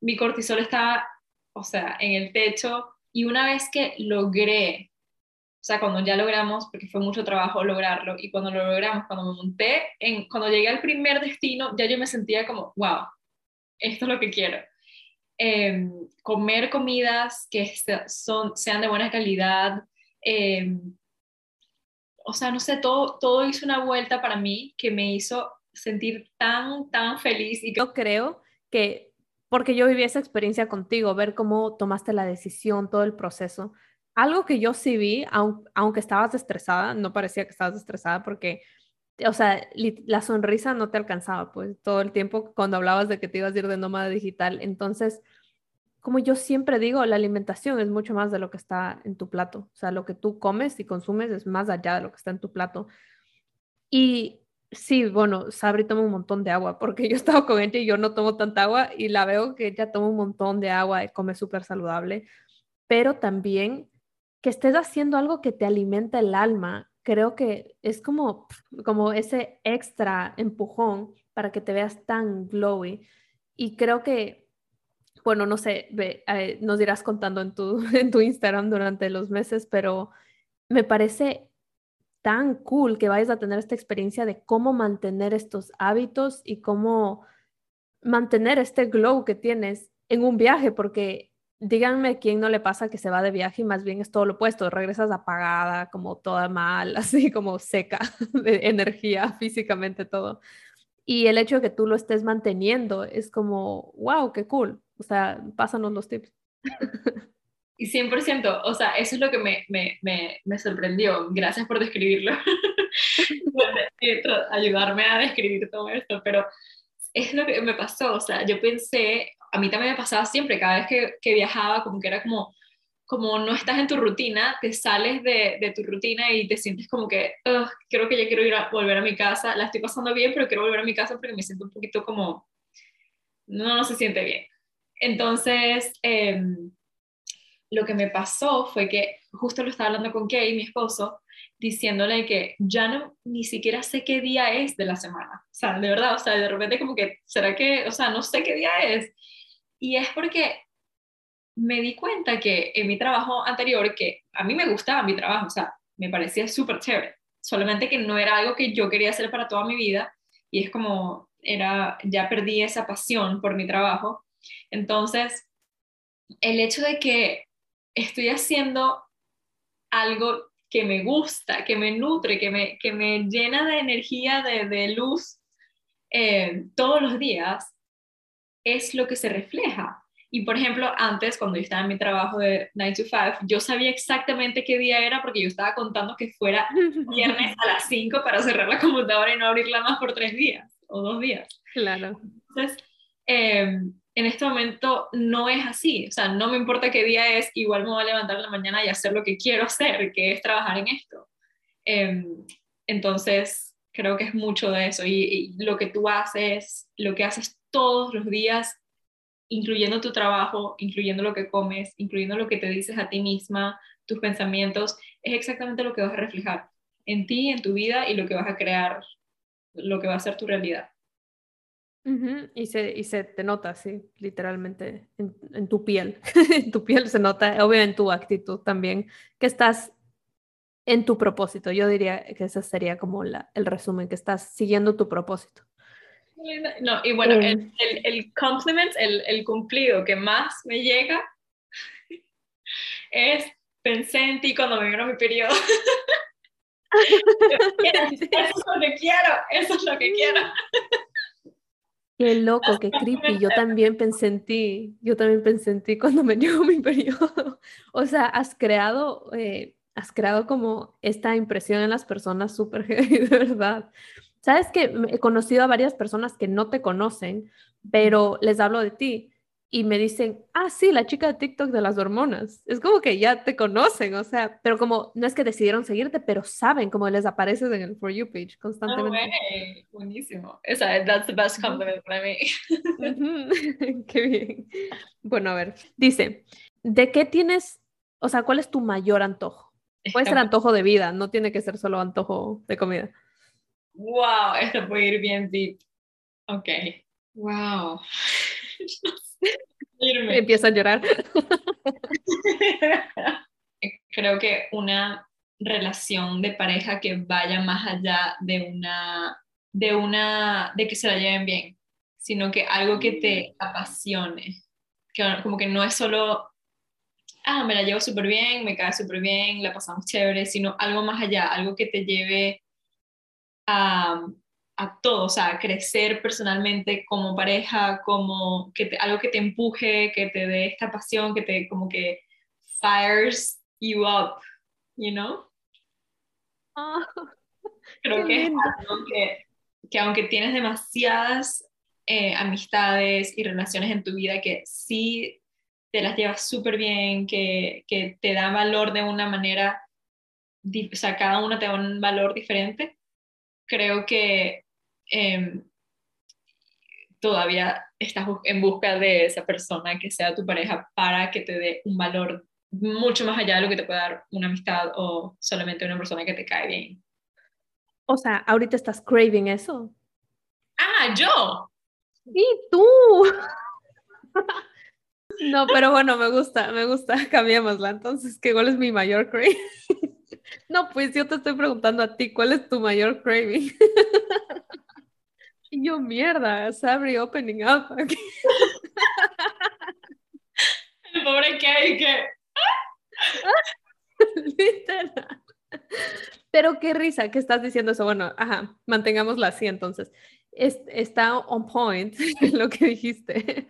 mi cortisol estaba, o sea, en el techo y una vez que logré, o sea, cuando ya logramos, porque fue mucho trabajo lograrlo y cuando lo logramos, cuando me monté, en, cuando llegué al primer destino, ya yo me sentía como, wow, esto es lo que quiero. Em, comer comidas que sean de buena calidad. Em, o sea, no sé, todo, todo hizo una vuelta para mí que me hizo sentir tan, tan feliz. Y Yo creo que, porque yo viví esa experiencia contigo, ver cómo tomaste la decisión, todo el proceso. Algo que yo sí vi, aunque estabas estresada, no parecía que estabas estresada porque o sea, la sonrisa no te alcanzaba, pues todo el tiempo cuando hablabas de que te ibas a ir de nómada digital. Entonces, como yo siempre digo, la alimentación es mucho más de lo que está en tu plato. O sea, lo que tú comes y consumes es más allá de lo que está en tu plato. Y sí, bueno, Sabri toma un montón de agua, porque yo he estado con ella y yo no tomo tanta agua y la veo que ella toma un montón de agua y come súper saludable, pero también que estés haciendo algo que te alimenta el alma creo que es como, como ese extra empujón para que te veas tan glowy. Y creo que bueno, no sé, eh, nos irás contando en tu, en tu Instagram durante los meses, pero me parece tan cool que vayas a tener esta experiencia de cómo mantener estos hábitos y cómo mantener este glow que tienes en un viaje, porque díganme quién no le pasa que se va de viaje y más bien es todo lo opuesto, regresas apagada, como toda mal, así como seca de energía, físicamente todo. Y el hecho de que tú lo estés manteniendo es como, wow, qué cool. O sea, pásanos los tips. Y 100%, o sea, eso es lo que me, me, me, me sorprendió. Gracias por describirlo. ayudarme a describir todo esto, pero es lo que me pasó. O sea, yo pensé, a mí también me pasaba siempre, cada vez que, que viajaba, como que era como, como no estás en tu rutina, te sales de, de tu rutina y te sientes como que, creo que ya quiero ir a volver a mi casa, la estoy pasando bien, pero quiero volver a mi casa porque me siento un poquito como, no, no se siente bien. Entonces, eh, lo que me pasó fue que justo lo estaba hablando con Kay, mi esposo, diciéndole que ya no ni siquiera sé qué día es de la semana. O sea, de verdad, o sea, de repente como que, ¿será que, o sea, no sé qué día es? Y es porque me di cuenta que en mi trabajo anterior, que a mí me gustaba mi trabajo, o sea, me parecía súper chévere, solamente que no era algo que yo quería hacer para toda mi vida y es como, era, ya perdí esa pasión por mi trabajo. Entonces, el hecho de que estoy haciendo algo que me gusta, que me nutre, que me, que me llena de energía, de, luz eh, todos los días, es lo que se refleja. Y por ejemplo, antes, cuando yo estaba en mi trabajo de 9 to 5, yo sabía exactamente qué día era porque yo estaba contando que fuera viernes a las 5 para cerrar la computadora y no abrirla más por tres días o dos días. Claro. Entonces, eh, en este momento no es así, o sea, no me importa qué día es, igual me voy a levantar en la mañana y hacer lo que quiero hacer, que es trabajar en esto. Em, entonces, creo que es mucho de eso y, lo que tú haces, lo que haces todos los días, incluyendo tu trabajo, incluyendo lo que comes, incluyendo lo que te dices a ti misma, tus pensamientos, es exactamente lo que vas a reflejar en ti, en tu vida y lo que vas a crear, lo que va a ser tu realidad. Y, se, y se te nota, sí, literalmente, en, tu piel. en tu piel se nota, obviamente en tu actitud también, que estás en tu propósito. Yo diría que ese sería como la, el resumen, que estás siguiendo tu propósito. No, y bueno, el, el, el, compliment, el, el cumplido que más me llega es pensé en ti cuando me vino mi periodo. eso es lo que quiero, eso es lo que quiero. Qué loco, qué creepy. Yo también pensé en ti. Yo también pensé en ti cuando me llegó mi periodo. O sea, has creado, eh, has creado como esta impresión en las personas súper de verdad. Sabes que he conocido a varias personas que no te conocen, pero les hablo de ti y me dicen, ah, sí, la chica de TikTok de las hormonas. Es como que ya te conocen, o sea, pero como no es que decidieron seguirte, pero saben cómo les apareces en el For You page constantemente. buenísimo. Esa, that's the best compliment para mí. Qué bien. Bueno, a ver, dice, ¿de qué tienes, o sea, cuál es tu mayor antojo? Puede ser antojo de vida, no tiene que ser solo antojo de comida. Wow, esto puede ir bien deep. Ok. Wow. Empieza a llorar. Creo que una relación de pareja que vaya más allá de una, de una, de que se la lleven bien, sino que algo que te mm. apasione, que como que no es solo, ah, me la llevo súper bien, me cae súper bien, la pasamos chévere, sino algo más allá, algo que te lleve a, a todo, o sea, crecer personalmente como pareja, como que algo que te empuje, que te dé esta pasión, que te como que fires you up, you know? Ah, Creo que es algo que, que, aunque tienes demasiadas eh, amistades y relaciones en tu vida que sí te las llevas súper bien, que, que te da valor de una manera, o sea, cada una te da un valor diferente, creo que Em, todavía estás en busca de esa persona que sea tu pareja para que te dé un valor mucho más allá de lo que te puede dar una amistad o solamente una persona que te cae bien. O sea, ahorita estás craving eso. Ah, yo. Y tú. No, pero bueno, me gusta, me gusta, cambiémosla. Entonces, ¿qué, ¿cuál es mi mayor craving? No, pues yo te estoy preguntando a ti, ¿cuál es tu mayor craving? Y yo, mierda, Sabri opening up. El pobre que hay que... Literal. Pero qué risa que estás diciendo eso. Bueno, ajá, mantengámosla así entonces. está on point lo que dijiste.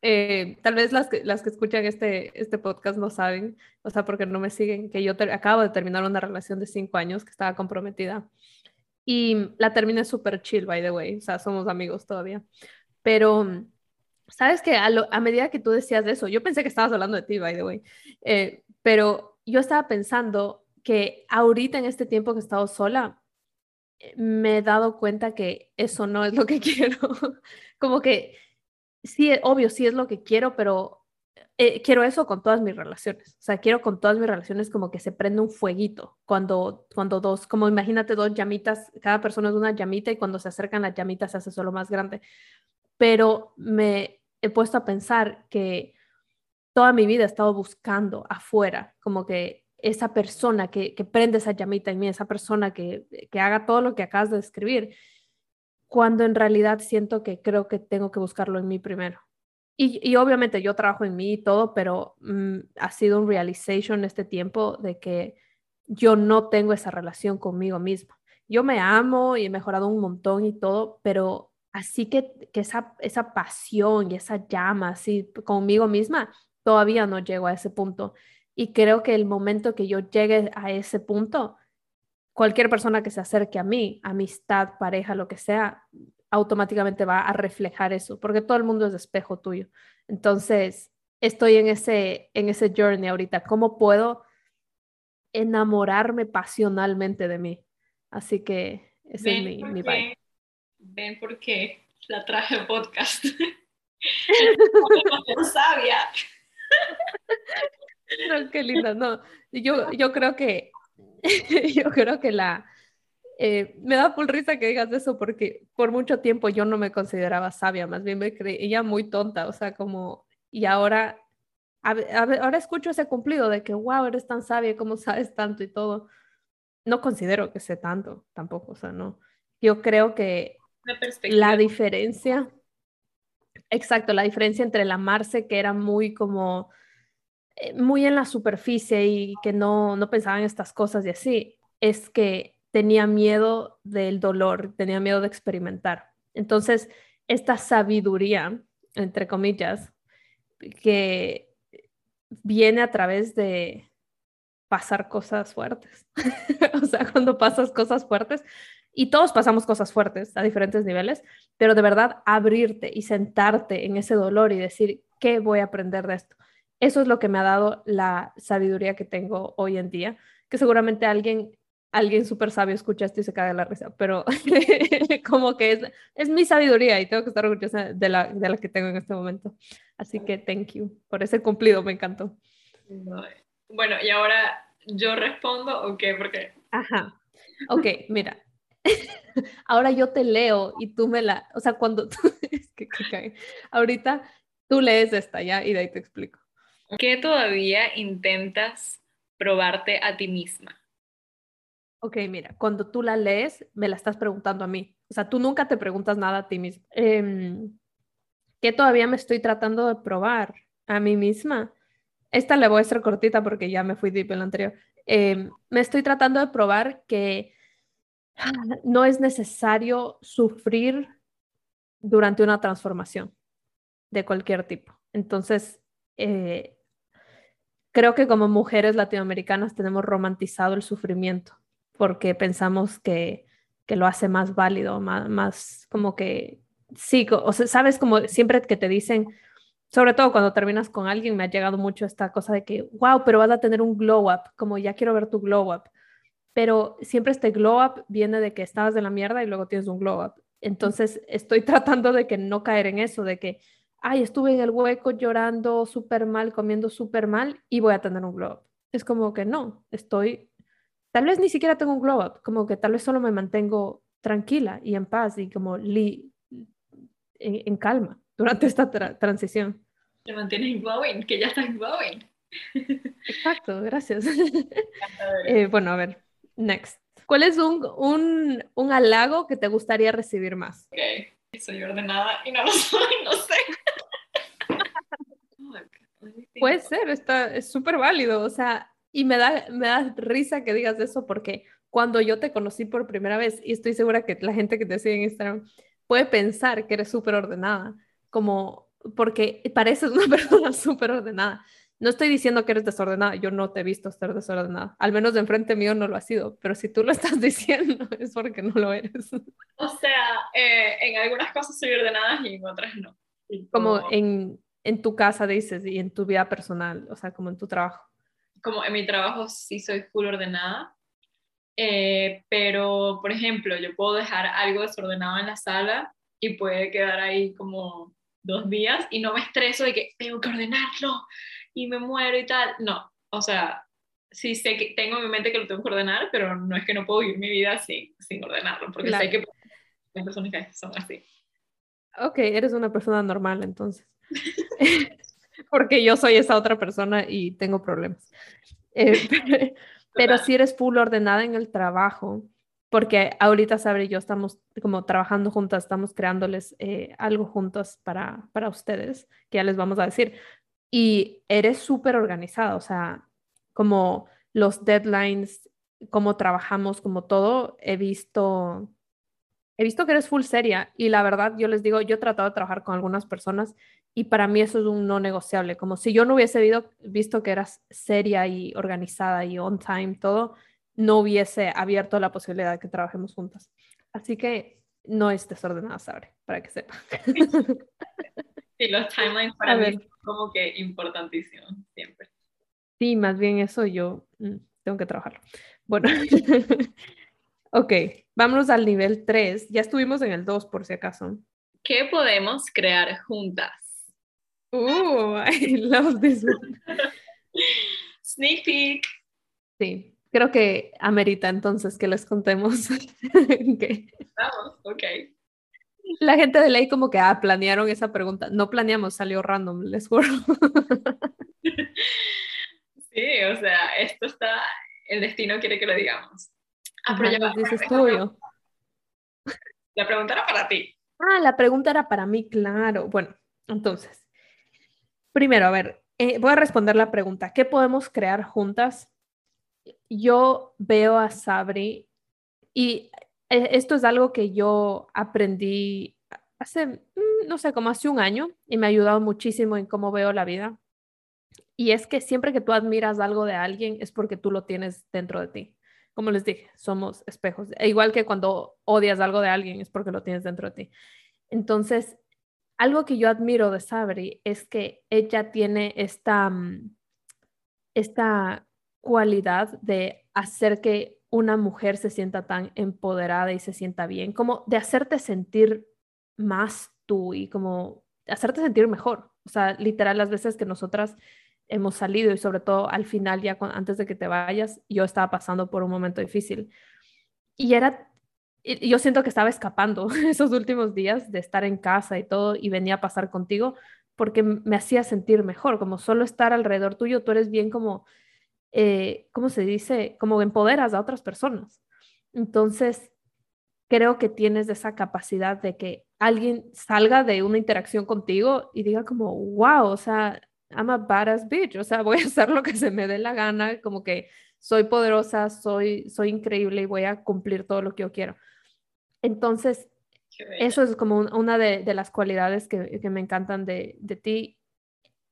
Eh, tal vez las que, las que escuchan este, este podcast no saben, o sea, porque no me siguen, que yo acabo de terminar una relación de cinco años que estaba comprometida. Y la terminé súper chill, by the way, o sea, somos amigos todavía. Pero, ¿sabes que a, a, medida que tú decías eso, yo pensé que estabas hablando de ti, by the way, eh, pero yo estaba pensando que ahorita en este tiempo que he estado sola, eh, me he dado cuenta que eso no es lo que quiero. Como que sí, obvio, sí es lo que quiero, pero eh, quiero eso con todas mis relaciones. O sea, quiero con todas mis relaciones como que se prende un fueguito cuando, cuando dos, como imagínate dos llamitas, cada persona es una llamita y cuando se acercan las llamitas se hace solo más grande. Pero me he puesto a pensar que toda mi vida he estado buscando afuera, como que esa persona que, que prende esa llamita en mí, esa persona que, que haga todo lo que acabas de describir cuando en realidad siento que creo que tengo que buscarlo en mí primero. Y, obviamente yo trabajo en mí y todo, pero mm, ha sido un realization este tiempo de que yo no tengo esa relación conmigo misma. Yo me amo y he mejorado un montón y todo, pero así que, esa pasión y esa llama así conmigo misma, todavía no llego a ese punto. Y creo que el momento que yo llegue a ese punto, cualquier persona que se acerque a mí, amistad, pareja, lo que sea, automáticamente va a reflejar eso, porque todo el mundo es espejo tuyo. Entonces, estoy en ese, en ese journey ahorita. ¿Cómo puedo enamorarme pasionalmente de mí? Así que ese es mi, mi vibe. Ven porque la traje podcast. sabia. No, qué linda. No, yo, yo creo que yo creo que la... Eh, me da full risa que digas eso porque por mucho tiempo yo no me consideraba sabia, más bien me creía muy tonta, o sea, como, y ahora, ahora escucho ese cumplido de que, wow, eres tan sabia, cómo sabes tanto y todo. No considero que sé tanto tampoco, o sea, no. Yo creo que la diferencia, exacto, la diferencia entre la Marce, que era muy como muy en la superficie y que no, no pensaba en estas cosas y así, es que tenía miedo del dolor, tenía miedo de experimentar. Entonces, esta sabiduría, entre comillas, que viene a través de pasar cosas fuertes. o sea, cuando pasas cosas fuertes, y todos pasamos cosas fuertes a diferentes niveles, pero de verdad abrirte y sentarte en ese dolor y decir, ¿qué voy a aprender de esto? Eso es lo que me ha dado la sabiduría que tengo hoy en día, que seguramente alguien, alguien súper sabio escucha esto y se cae de la risa, pero como que es, es mi sabiduría y tengo que estar orgullosa de la, de la que tengo en este momento. Así que thank you por ese cumplido, me encantó. Bueno, y ahora yo respondo o qué, porque... Ajá, ok, mira. ahora yo te leo y tú me la, o sea, cuando tú, es que, que cae. ahorita tú lees esta ya y de ahí te explico. ¿Qué todavía intentas probarte a ti misma? Ok, mira, cuando tú la lees, me la estás preguntando a mí. O sea, tú nunca te preguntas nada a ti misma. Em, ¿Qué todavía me estoy tratando de probar a mí misma? Esta le voy a hacer cortita porque ya me fui deep en la anterior. Em, me estoy tratando de probar que no es necesario sufrir durante una transformación de cualquier tipo. Entonces, eh, creo que como mujeres latinoamericanas tenemos romantizado el sufrimiento porque pensamos que, que lo hace más válido, más, más como que, sí, o sea, sabes como siempre que te dicen, sobre todo cuando terminas con alguien, me ha llegado mucho esta cosa de que, wow, pero vas a tener un glow up, como ya quiero ver tu glow up. Pero siempre este glow up viene de que estabas de la mierda y luego tienes un glow up. Entonces estoy tratando de que no caer en eso, de que ay, estuve en el hueco llorando súper mal, comiendo súper mal y voy a tener un glow up. Es como que no, estoy, tal vez ni siquiera tengo un glow up, como que tal vez solo me mantengo tranquila y en paz y como li, en, calma durante esta transición. Te mantienes glowing, que ya estás glowing. Exacto, gracias. Eh, bueno, a ver, next. ¿Cuál es un, un, un, halago que te gustaría recibir más? Ok, soy ordenada y no lo soy, no sé. Puede ser, está, es súper válido, o sea, y me da, me da risa que digas eso porque cuando yo te conocí por primera vez, y estoy segura que la gente que te sigue en Instagram puede pensar que eres súper ordenada, como porque pareces una persona súper ordenada. No estoy diciendo que eres desordenada, yo no te he visto ser desordenada, al menos de enfrente mío no lo ha sido, pero si tú lo estás diciendo es porque no lo eres. O sea, eh, en algunas cosas soy ordenada y en otras no. Como en, en tu casa dices y en tu vida personal, o sea, como en tu trabajo. Como en mi trabajo sí soy full ordenada, eh, pero por ejemplo, yo puedo dejar algo desordenado en la sala y puede quedar ahí como dos días y no me estreso de que tengo que ordenarlo y me muero y tal. No, o sea, sí sé que tengo en mi mente que lo tengo que ordenar, pero no es que no puedo vivir mi vida sin, sin ordenarlo, porque sé que hay personas que son así. Ok, eres una persona normal entonces. porque yo soy esa otra persona y tengo problemas. Eh, pero si eres full ordenada en el trabajo, porque ahorita Sabre y yo estamos como trabajando juntas, estamos creándoles eh, algo juntos para, para ustedes, que ya les vamos a decir. Y eres súper organizada, o sea, como los deadlines, cómo trabajamos, como todo, he visto, he visto que eres full seria y la verdad yo les digo, yo he tratado de trabajar con algunas personas y para mí eso es un no negociable, como si yo no hubiese visto que eras seria y organizada y on time, todo, no hubiese abierto la posibilidad de que trabajemos juntas. Así que no es desordenada, Sabre, para que sepa. Sí, los timelines para mí son como que importantísimos siempre. Sí, más bien eso yo mm, tengo que trabajar. Bueno, ok, vámonos al nivel 3. Ya estuvimos en el 2 por si acaso. ¿Qué podemos crear juntas? Uh, I love this one. Sneak peek. Sí, creo que amerita entonces que les contemos. Vamos, ok. La gente de ley como que, ah, planearon esa pregunta. No planeamos, salió random, les juro. Sí, o sea, esto está, el destino quiere que lo digamos. Ah, pero ya dices tuyo. La pregunta era para ti. Ah, la pregunta era para mí, claro. Bueno, entonces, primero, a ver, eh, voy a responder la pregunta. ¿Qué podemos crear juntas? Yo veo a Sabri y eh, esto es algo que yo aprendí hace, mm, no sé, como hace un año y me ha ayudado muchísimo en cómo veo la vida. Y es que siempre que tú admiras algo de alguien es porque tú lo tienes dentro de ti. Como les dije, somos espejos. E igual que cuando odias algo de alguien es porque lo tienes dentro de ti. Entonces, algo que yo admiro de Sabri es que ella tiene esta, mm, esta cualidad de hacer que una mujer se sienta tan empoderada y se sienta bien, como de hacerte sentir más tú y como hacerte sentir mejor. O sea, literal, las veces que nosotras hemos salido y sobre todo al final, ya antes de que te vayas, yo estaba pasando por un momento difícil. Y era, yo siento que estaba escapando esos últimos días de estar en casa y todo y venía a pasar contigo porque me hacía sentir mejor, como solo estar alrededor tuyo, tú eres bien como eh, ¿cómo se dice? Como empoderas a otras personas. Entonces, creo que tienes esa capacidad de que alguien salga de una interacción contigo y diga como, wow, o sea, I'm a badass bitch, o sea, voy a hacer lo que se me dé la gana, como que soy poderosa, soy, soy increíble y voy a cumplir todo lo que yo quiero. Entonces, eso es como una de, las cualidades que, me encantan de, de ti.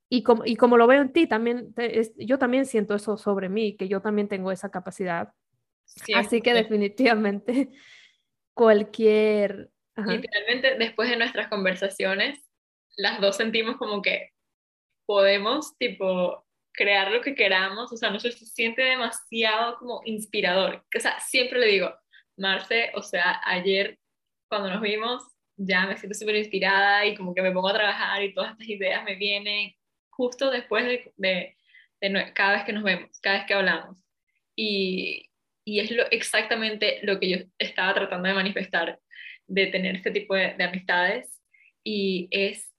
Y como, y como lo veo en ti, también yo también siento eso sobre mí, que yo también tengo esa capacidad. Así que definitivamente cualquier... Literalmente después de nuestras conversaciones, las dos sentimos como que podemos tipo crear lo que queramos, o sea, no se siente demasiado como inspirador. O sea, siempre le digo, Marce, o sea, ayer cuando nos vimos, ya me siento súper inspirada y como que me pongo a trabajar y todas estas ideas me vienen justo después de, de, cada vez que nos vemos, cada vez que hablamos. Y, y es lo, exactamente lo que yo estaba tratando de manifestar, de tener este tipo de, amistades. Y es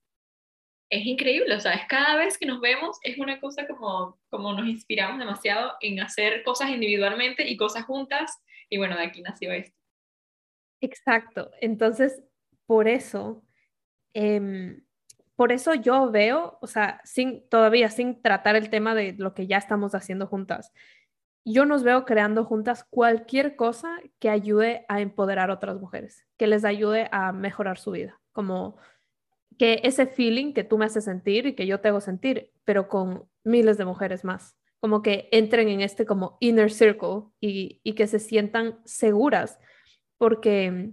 es increíble, o sea, cada vez que nos vemos es una cosa como, como nos inspiramos demasiado en hacer cosas individualmente y cosas juntas, y bueno, de aquí nació esto. Exacto, entonces, por eso, em, por eso yo veo, o sea, sin, todavía sin tratar el tema de lo que ya estamos haciendo juntas, yo nos veo creando juntas cualquier cosa que ayude a empoderar a otras mujeres, que les ayude a mejorar su vida, como que ese feeling que tú me haces sentir y que yo te hago sentir, pero con miles de mujeres más, como que entren en este como inner circle y, y que se sientan seguras, porque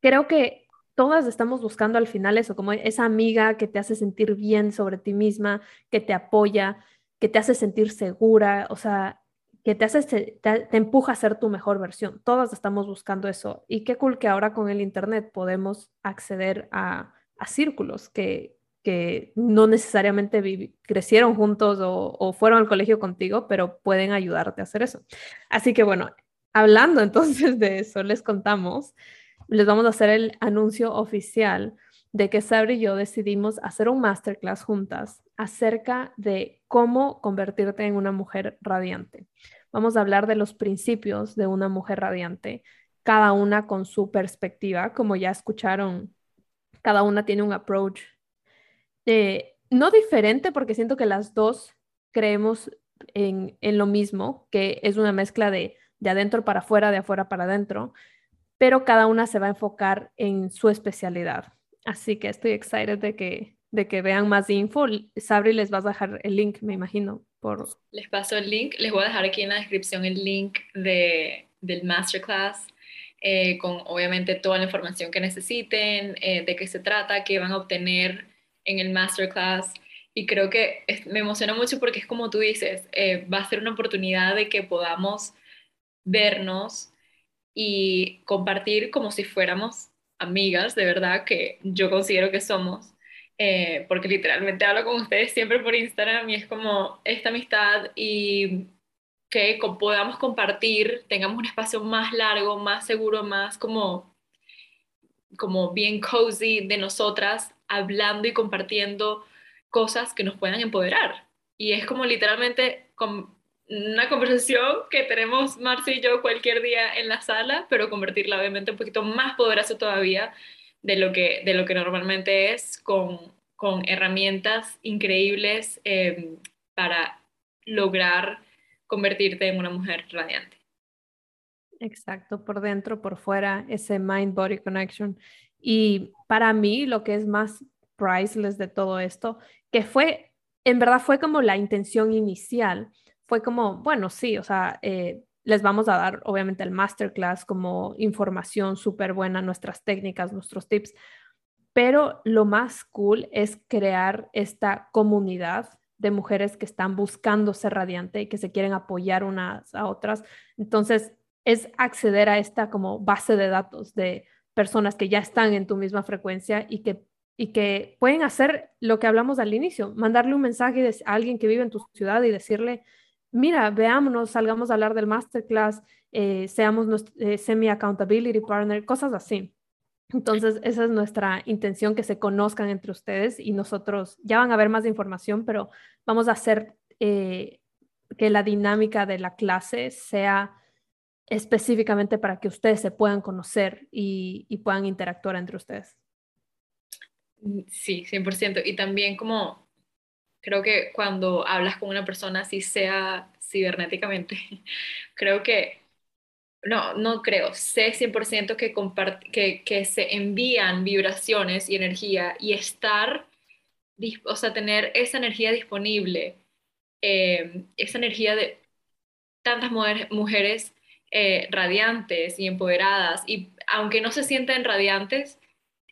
creo que todas estamos buscando al final eso, como esa amiga que te hace sentir bien sobre ti misma, que te apoya, que te hace sentir segura, o sea, que te hace, te, te, empuja a ser tu mejor versión. Todas estamos buscando eso. Y qué cool que ahora con el Internet podemos acceder a, a círculos que, que no necesariamente crecieron juntos o, fueron al colegio contigo, pero pueden ayudarte a hacer eso. Así que bueno, hablando entonces de eso, les contamos, les vamos a hacer el anuncio oficial de que Sabri y yo decidimos hacer un masterclass juntas acerca de cómo convertirte en una mujer radiante. Vamos a hablar de los principios de una mujer radiante, cada una con su perspectiva, como ya escucharon cada una tiene un approach eh, no diferente, porque siento que las dos creemos en, lo mismo, que es una mezcla de, de adentro para afuera, de afuera para adentro, pero cada una se va a enfocar en su especialidad. Así que estoy excited de que, de que vean más info. Sabri, les vas a dejar el link, me imagino. Por... Les paso el link, les voy a dejar aquí en la descripción el link de, del masterclass eh, con obviamente toda la información que necesiten, eh, de qué se trata, qué van a obtener en el masterclass. Y creo que me emociona mucho porque es como tú dices, eh, va a ser una oportunidad de que podamos vernos y compartir como si fuéramos amigas, de verdad, que yo considero que somos. porque literalmente hablo con ustedes siempre por Instagram y es como esta amistad y que podamos compartir, tengamos un espacio más largo, más seguro, más como, como bien cozy de nosotras, hablando y compartiendo cosas que nos puedan empoderar. Y es como literalmente una conversación que tenemos Marcia y yo cualquier día en la sala, pero convertirla obviamente un poquito más poderosa todavía de lo que, de lo que normalmente es, con, con herramientas increíbles eh, para lograr convertirte en una mujer radiante. Exacto, por dentro, por fuera, ese mind-body connection. Y para mí lo que es más priceless de todo esto, que fue, en verdad fue como la intención inicial, fue como, bueno, sí, o sea, eh, les vamos a dar obviamente el masterclass como información súper buena, nuestras técnicas, nuestros tips, pero lo más cool es crear esta comunidad de mujeres que están buscando ser radiante y que se quieren apoyar unas a otras. Entonces, es acceder a esta como base de datos de personas que ya están en tu misma frecuencia y que, y que pueden hacer lo que hablamos al inicio, mandarle un mensaje a alguien que vive en tu ciudad y decirle, mira, veámonos, salgamos a hablar del masterclass, eh, seamos eh, semi-accountability partner, cosas así. Entonces, esa es nuestra intención, que se conozcan entre ustedes y nosotros ya van a ver más información, pero vamos a hacer eh, que la dinámica de la clase sea específicamente para que ustedes se puedan conocer y, puedan interactuar entre ustedes. Mm, sí, 100%. Y también como creo que cuando hablas con una persona, así sea cibernéticamente, creo que no, no creo, sé 100% que, que, que se envían vibraciones y energía y estar, o sea, tener esa energía disponible, eh, esa energía de tantas mujeres eh, radiantes y empoderadas, y aunque no se sienten radiantes,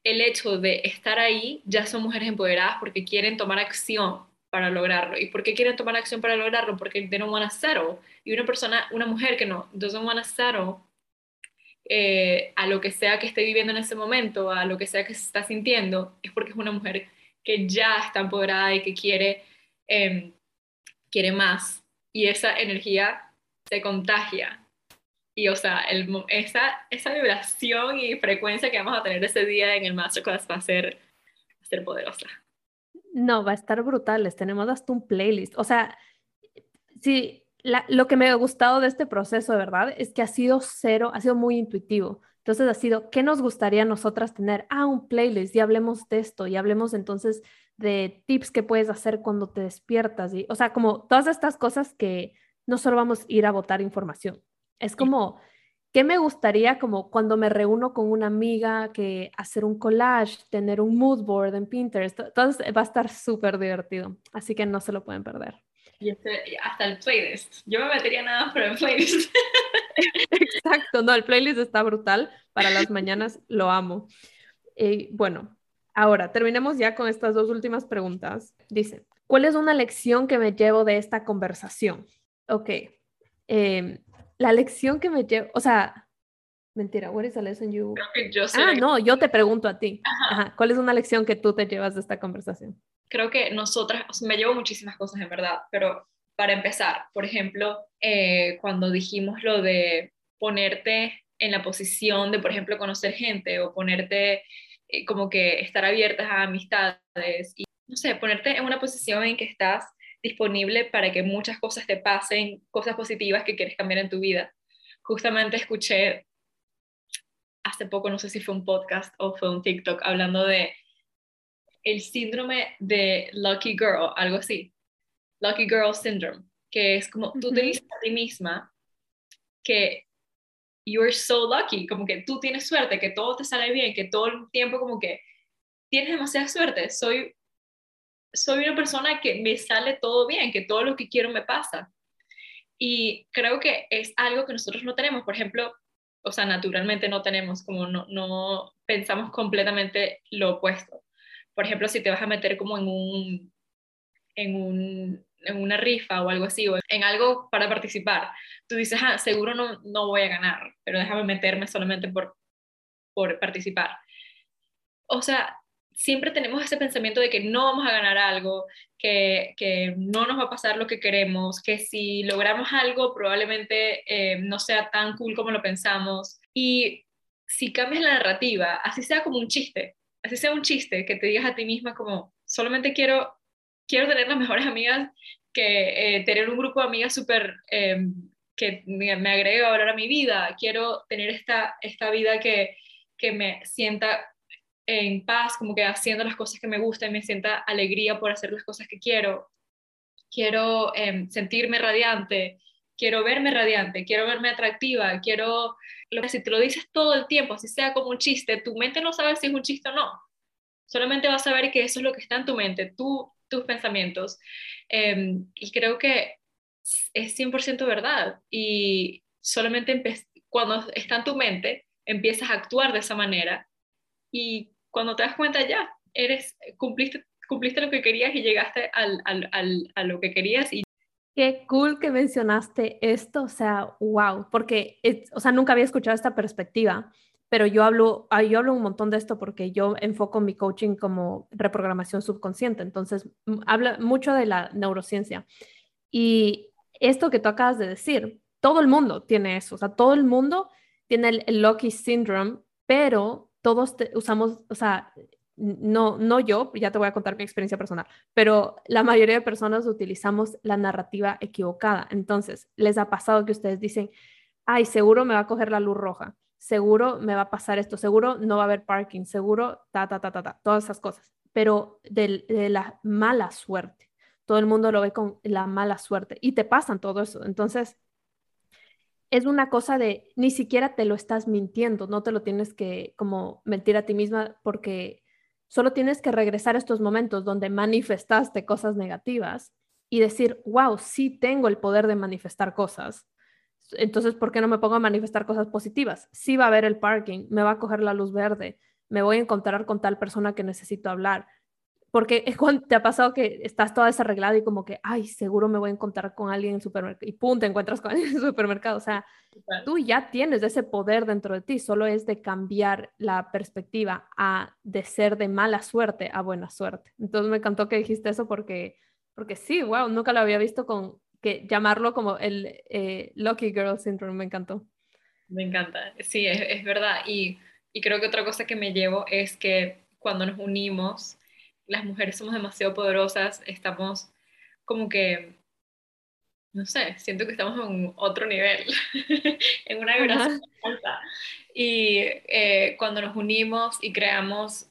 el hecho de estar ahí ya son mujeres empoderadas porque quieren tomar acción para lograrlo. ¿Y por qué quieren tomar acción para lograrlo? Porque they don't want to. Y una persona, una mujer que no doesn't want to settle eh, a lo que sea que esté viviendo en ese momento, a lo que sea que se está sintiendo, es porque es una mujer que ya está empoderada y que quiere, em, quiere más. Y esa energía se contagia. Y, o sea, el, esa, esa vibración y frecuencia que vamos a tener ese día en el Masterclass va a ser, va a ser poderosa. No, va a estar brutal. Les tenemos hasta un playlist. O sea, sí, lo que me ha gustado de este proceso, de verdad, es que ha sido cero, ha sido muy intuitivo. Entonces ha sido, ¿qué nos gustaría a nosotras tener? Ah, un playlist y hablemos de esto y hablemos entonces de tips que puedes hacer cuando te despiertas. Y, o sea, como todas estas cosas que no solo vamos a ir a votar información. Es como, ¿qué me gustaría como cuando me reúno con una amiga que hacer un collage, tener un mood board en Pinterest? Entonces va a estar súper divertido. Así que no se lo pueden perder. Y este, hasta el playlist. Yo me metería nada por el playlist. Exacto, no, el playlist está brutal. Para las mañanas lo amo. Y bueno, ahora terminemos ya con estas dos últimas preguntas. Dice, ¿cuál es una lección que me llevo de esta conversación? Ok. Em, la lección que me llevo, o sea, mentira, what is a lesson you... ah, no, yo te pregunto a ti. ¿Cuál es una lección que tú te llevas de esta conversación? creo que nosotras, me llevo muchísimas cosas en verdad, pero para empezar, por ejemplo, eh, cuando dijimos lo de ponerte en la posición de, por ejemplo, conocer gente o ponerte eh, como que estar abiertas a amistades y, no sé, ponerte en una posición en que estás disponible para que muchas cosas te pasen, cosas positivas que quieres cambiar en tu vida. Justamente escuché hace poco, no sé si fue un podcast o fue un TikTok, hablando de el síndrome de Lucky Girl, algo así. Lucky Girl Syndrome, que es como tú te dices a ti misma que you're so lucky, como que tú tienes suerte, que todo te sale bien, que todo el tiempo como que tienes demasiada suerte. Soy, soy una persona que me sale todo bien, que todo lo que quiero me pasa. Y creo que es algo que nosotros no tenemos, por ejemplo, o sea, naturalmente no tenemos, como no, no pensamos completamente lo opuesto por ejemplo, si te vas a meter como en un, en un en una rifa o algo así, o en algo para participar, tú dices, ah, seguro no, no voy a ganar, pero déjame meterme solamente por, por participar. O sea, siempre tenemos ese pensamiento de que no vamos a ganar algo, que, que no nos va a pasar lo que queremos, que si logramos algo probablemente eh, no sea tan cool como lo pensamos. Y si cambias la narrativa, así sea como un chiste, así sea un chiste, que te digas a ti misma como, solamente quiero, quiero tener las mejores amigas, que eh, tener un grupo de amigas súper, em, que me, me agregue valor a mi vida, quiero tener esta, esta vida que, que me sienta en paz, como que haciendo las cosas que me gustan, me sienta alegría por hacer las cosas que quiero, quiero em, sentirme radiante, quiero verme radiante, quiero verme atractiva, quiero, si te lo dices todo el tiempo, así sea como un chiste, tu mente no sabe si es un chiste o no. Solamente vas a ver que eso es lo que está en tu mente, tú, tus pensamientos. Em, y creo que es 100% verdad. Y solamente cuando está en tu mente, empiezas a actuar de esa manera. Y cuando te das cuenta ya, eres, cumpliste, cumpliste lo que querías y llegaste al, al, al, a lo que querías y Qué cool que mencionaste esto, o sea, wow, porque, o sea, nunca había escuchado esta perspectiva, pero yo hablo, yo hablo un montón de esto porque yo enfoco mi coaching como reprogramación subconsciente, entonces habla mucho de la neurociencia. Y esto que tú acabas de decir, todo el mundo tiene eso, o sea, todo el mundo tiene el, el Loki Syndrome, pero todos usamos, o sea, no, no yo, ya te voy a contar mi experiencia personal, pero la mayoría de personas utilizamos la narrativa equivocada. Entonces, les ha pasado que ustedes dicen, ay, seguro me va a coger la luz roja, seguro me va a pasar esto, seguro no va a haber parking, seguro, ta, ta, ta, ta, ta, todas esas cosas, pero de, de la mala suerte. Todo el mundo lo ve con la mala suerte y te pasan todo eso. Entonces, es una cosa de ni siquiera te lo estás mintiendo, no te lo tienes que como mentir a ti misma porque Solo tienes que regresar a estos momentos donde manifestaste cosas negativas y decir, wow, sí tengo el poder de manifestar cosas. Entonces, ¿por qué no me pongo a manifestar cosas positivas? Sí va a haber el parking, me va a coger la luz verde, me voy a encontrar con tal persona que necesito hablar, porque te ha pasado que estás toda desarreglada y como que, ay, seguro me voy a encontrar con alguien en el supermercado y pum, te encuentras con alguien en el supermercado. O sea, tú ya tienes ese poder dentro de ti, solo es de cambiar la perspectiva a de ser de mala suerte a buena suerte. Entonces me encantó que dijiste eso porque, porque sí, wow, nunca lo había visto con que llamarlo como el eh, Lucky Girl Syndrome, me encantó. Me encanta, sí, es, es verdad. Y, y creo que otra cosa que me llevo es que cuando nos unimos, las mujeres somos demasiado poderosas, estamos como que, no sé, siento que estamos en otro nivel, en una vibración alta. Y eh, cuando nos unimos y creamos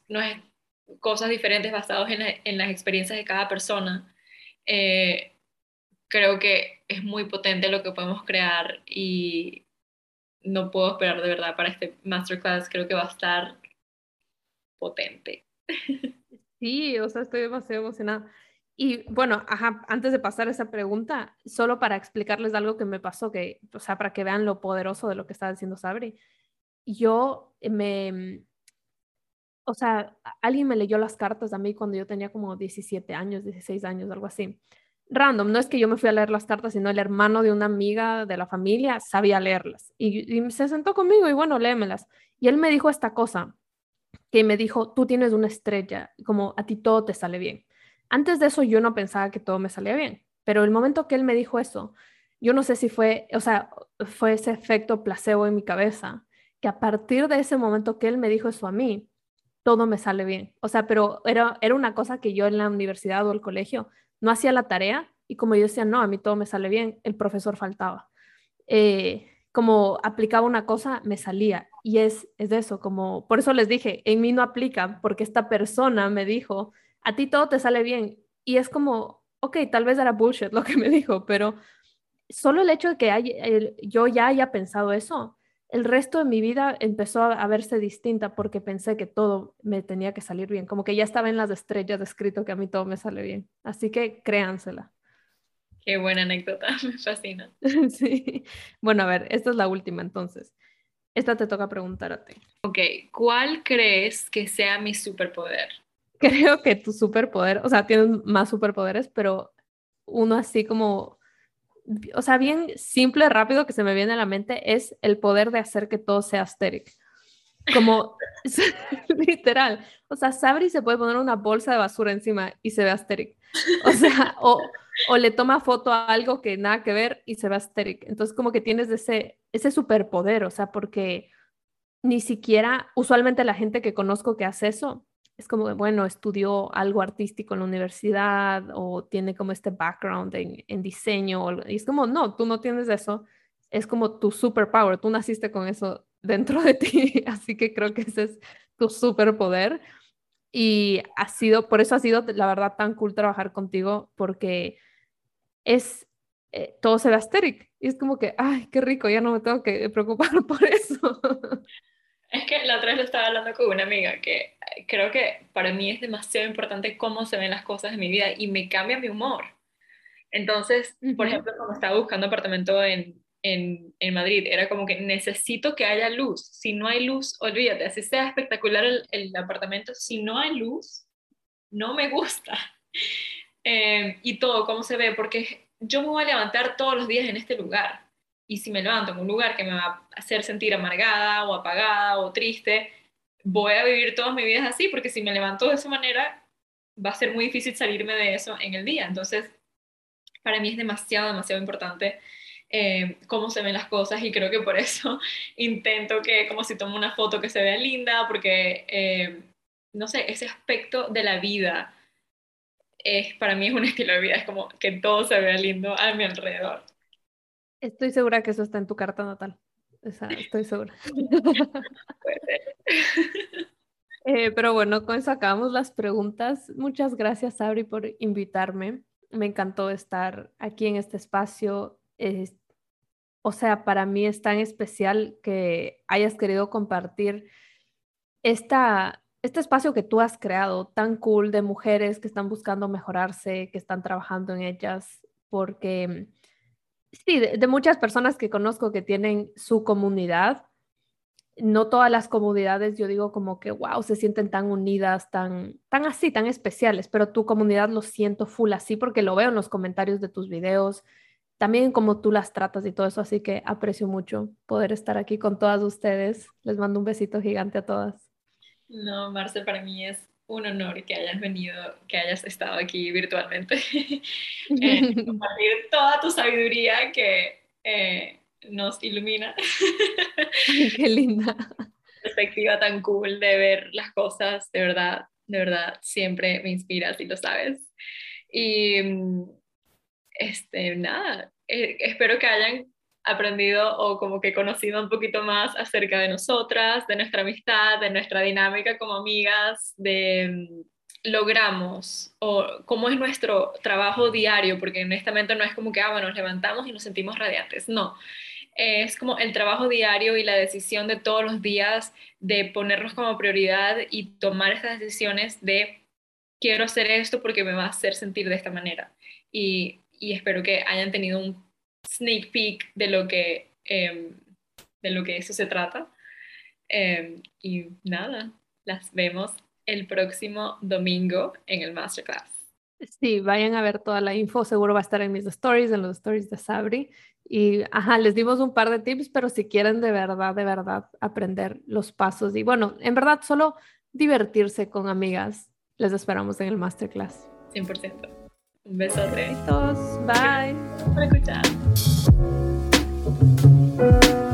cosas diferentes basadas en, las experiencias de cada persona, eh, creo que es muy potente lo que podemos crear y no puedo esperar de verdad para este masterclass, creo que va a estar potente. Sí, o sea, estoy demasiado emocionada. Y bueno, antes de pasar esa pregunta, solo para explicarles algo que me pasó, que, o sea, para que vean lo poderoso de lo que estaba diciendo Sabri, yo me, o sea, alguien me leyó las cartas a mí cuando yo tenía como 17 años, 16 años, algo así. Random, no es que yo me fui a leer las cartas, sino el hermano de una amiga de la familia sabía leerlas. Y, y se sentó conmigo y bueno, léemelas. Y él me dijo esta cosa, que me dijo, tú tienes una estrella, como a ti todo te sale bien. Antes de eso yo no pensaba que todo me salía bien, pero el momento que él me dijo eso, yo no sé si fue, o sea, fue ese efecto placebo en mi cabeza, que a partir de ese momento que él me dijo eso a mí, todo me sale bien. O sea, pero era, era una cosa que yo en la universidad o el colegio no hacía la tarea y como yo decía, no, a mí todo me sale bien, el profesor faltaba. Eh, como aplicaba una cosa, me salía. Y es, es de eso, como, por eso les dije, en mí no aplica, porque esta persona me dijo, a ti todo te sale bien. Y es como, ok, tal vez era bullshit lo que me dijo, pero solo el hecho de que yo ya haya pensado eso, el resto de mi vida empezó a, verse distinta porque pensé que todo me tenía que salir bien, como que ya estaba en las estrellas escrito que a mí todo me sale bien. Así que créansela. Qué buena anécdota, me fascina. sí. Bueno, a ver, esta es la última entonces. Esta te toca preguntarte. Ok, ¿cuál crees que sea mi superpoder? creo que tu superpoder, o sea, tienes más superpoderes, pero uno así como, o sea, bien simple, rápido que se me viene a la mente es el poder de hacer que todo sea asteric. Como literal. O sea, Sabri se puede poner una bolsa de basura encima y se ve asteric. O sea, o, o le toma foto a algo que nada que ver y se ve asteric. Entonces, como que tienes ese, ese superpoder, o sea, porque ni siquiera, usualmente la gente que conozco que hace eso, es como, bueno, estudió algo artístico en la universidad o tiene como este background en, en diseño. y es como, no, tú no tienes eso. Es como tu superpower, tú naciste con eso dentro de ti, así que creo que ese es tu superpoder. Y ha sido, por eso ha sido, la verdad, tan cool trabajar contigo, porque es, eh, todo se asteric. Y es como que, ay, qué rico, ya no me tengo que preocupar por eso. Es que la otra vez lo estaba hablando con una amiga que eh, creo que para mí es demasiado importante cómo se ven las cosas en mi vida y me cambia mi humor. Entonces, por ejemplo, cuando estaba buscando apartamento en, en, en, Madrid, era como que necesito que haya luz. Si no hay luz, olvídate, así sea espectacular el, el apartamento, si no hay luz, no me gusta. Eh, y todo, cómo se ve, porque yo me voy a levantar todos los días en este lugar y si me levanto en un lugar que me va a hacer sentir amargada o apagada o triste, voy a vivir toda mi vida así, porque si me levanto de esa manera, va a ser muy difícil salirme de eso en el día. Entonces, para mí es demasiado, demasiado importante eh, cómo se ven las cosas y creo que por eso intento que como si tomo una foto que se vea linda, porque, eh, no sé, ese aspecto de la vida es, para mí es un estilo de vida, es como que todo se vea lindo a mi alrededor. Estoy segura que eso está en tu carta natal. estoy segura. Eh, pero bueno, con eso acabamos las preguntas. Muchas gracias, Sabri, por invitarme. Me encantó estar aquí en este espacio. o sea, para mí es tan especial que hayas querido compartir esta, este espacio que tú has creado, tan cool de mujeres que están buscando mejorarse, que están trabajando en ellas, porque Sí, de, muchas personas que conozco que tienen su comunidad, no todas las comunidades, yo digo como que, wow, se sienten tan unidas, tan, tan así, tan especiales, pero tu comunidad lo siento full así porque lo veo en los comentarios de tus videos, también como tú las tratas y todo eso, así que aprecio mucho poder estar aquí con todas ustedes. Les mando un besito gigante a todas. No, Marce, para mí es un honor que hayas venido, que hayas estado aquí virtualmente, eh, compartir toda tu sabiduría que eh, nos ilumina. Qué linda. Perspectiva tan cool de ver las cosas, de verdad. de verdad, siempre me inspiras y lo sabes. Y este, nada, eh, espero que hayan aprendido o como que conocido un poquito más acerca de nosotras, de nuestra amistad, de nuestra dinámica como amigas, de logramos o cómo es nuestro trabajo diario, porque honestamente no es como que, ah, bueno, nos levantamos y nos sentimos radiantes, no. Es como el trabajo diario y la decisión de todos los días de ponernos como prioridad y tomar estas decisiones de quiero hacer esto porque me va a hacer sentir de esta manera. Y, y espero que hayan tenido un sneak peek de lo que, em, de lo que eso se trata. Em, y nada, las vemos el próximo domingo en el masterclass. Sí, vayan a ver toda la info, seguro va a estar en mis stories, en los stories de Sabri. Y, ajá, les dimos un par de tips, pero si quieren de verdad, de verdad aprender los pasos y, bueno, en verdad solo divertirse con amigas, les esperamos en el masterclass. 100%. Un besote. Besitos. Bye por escuchar.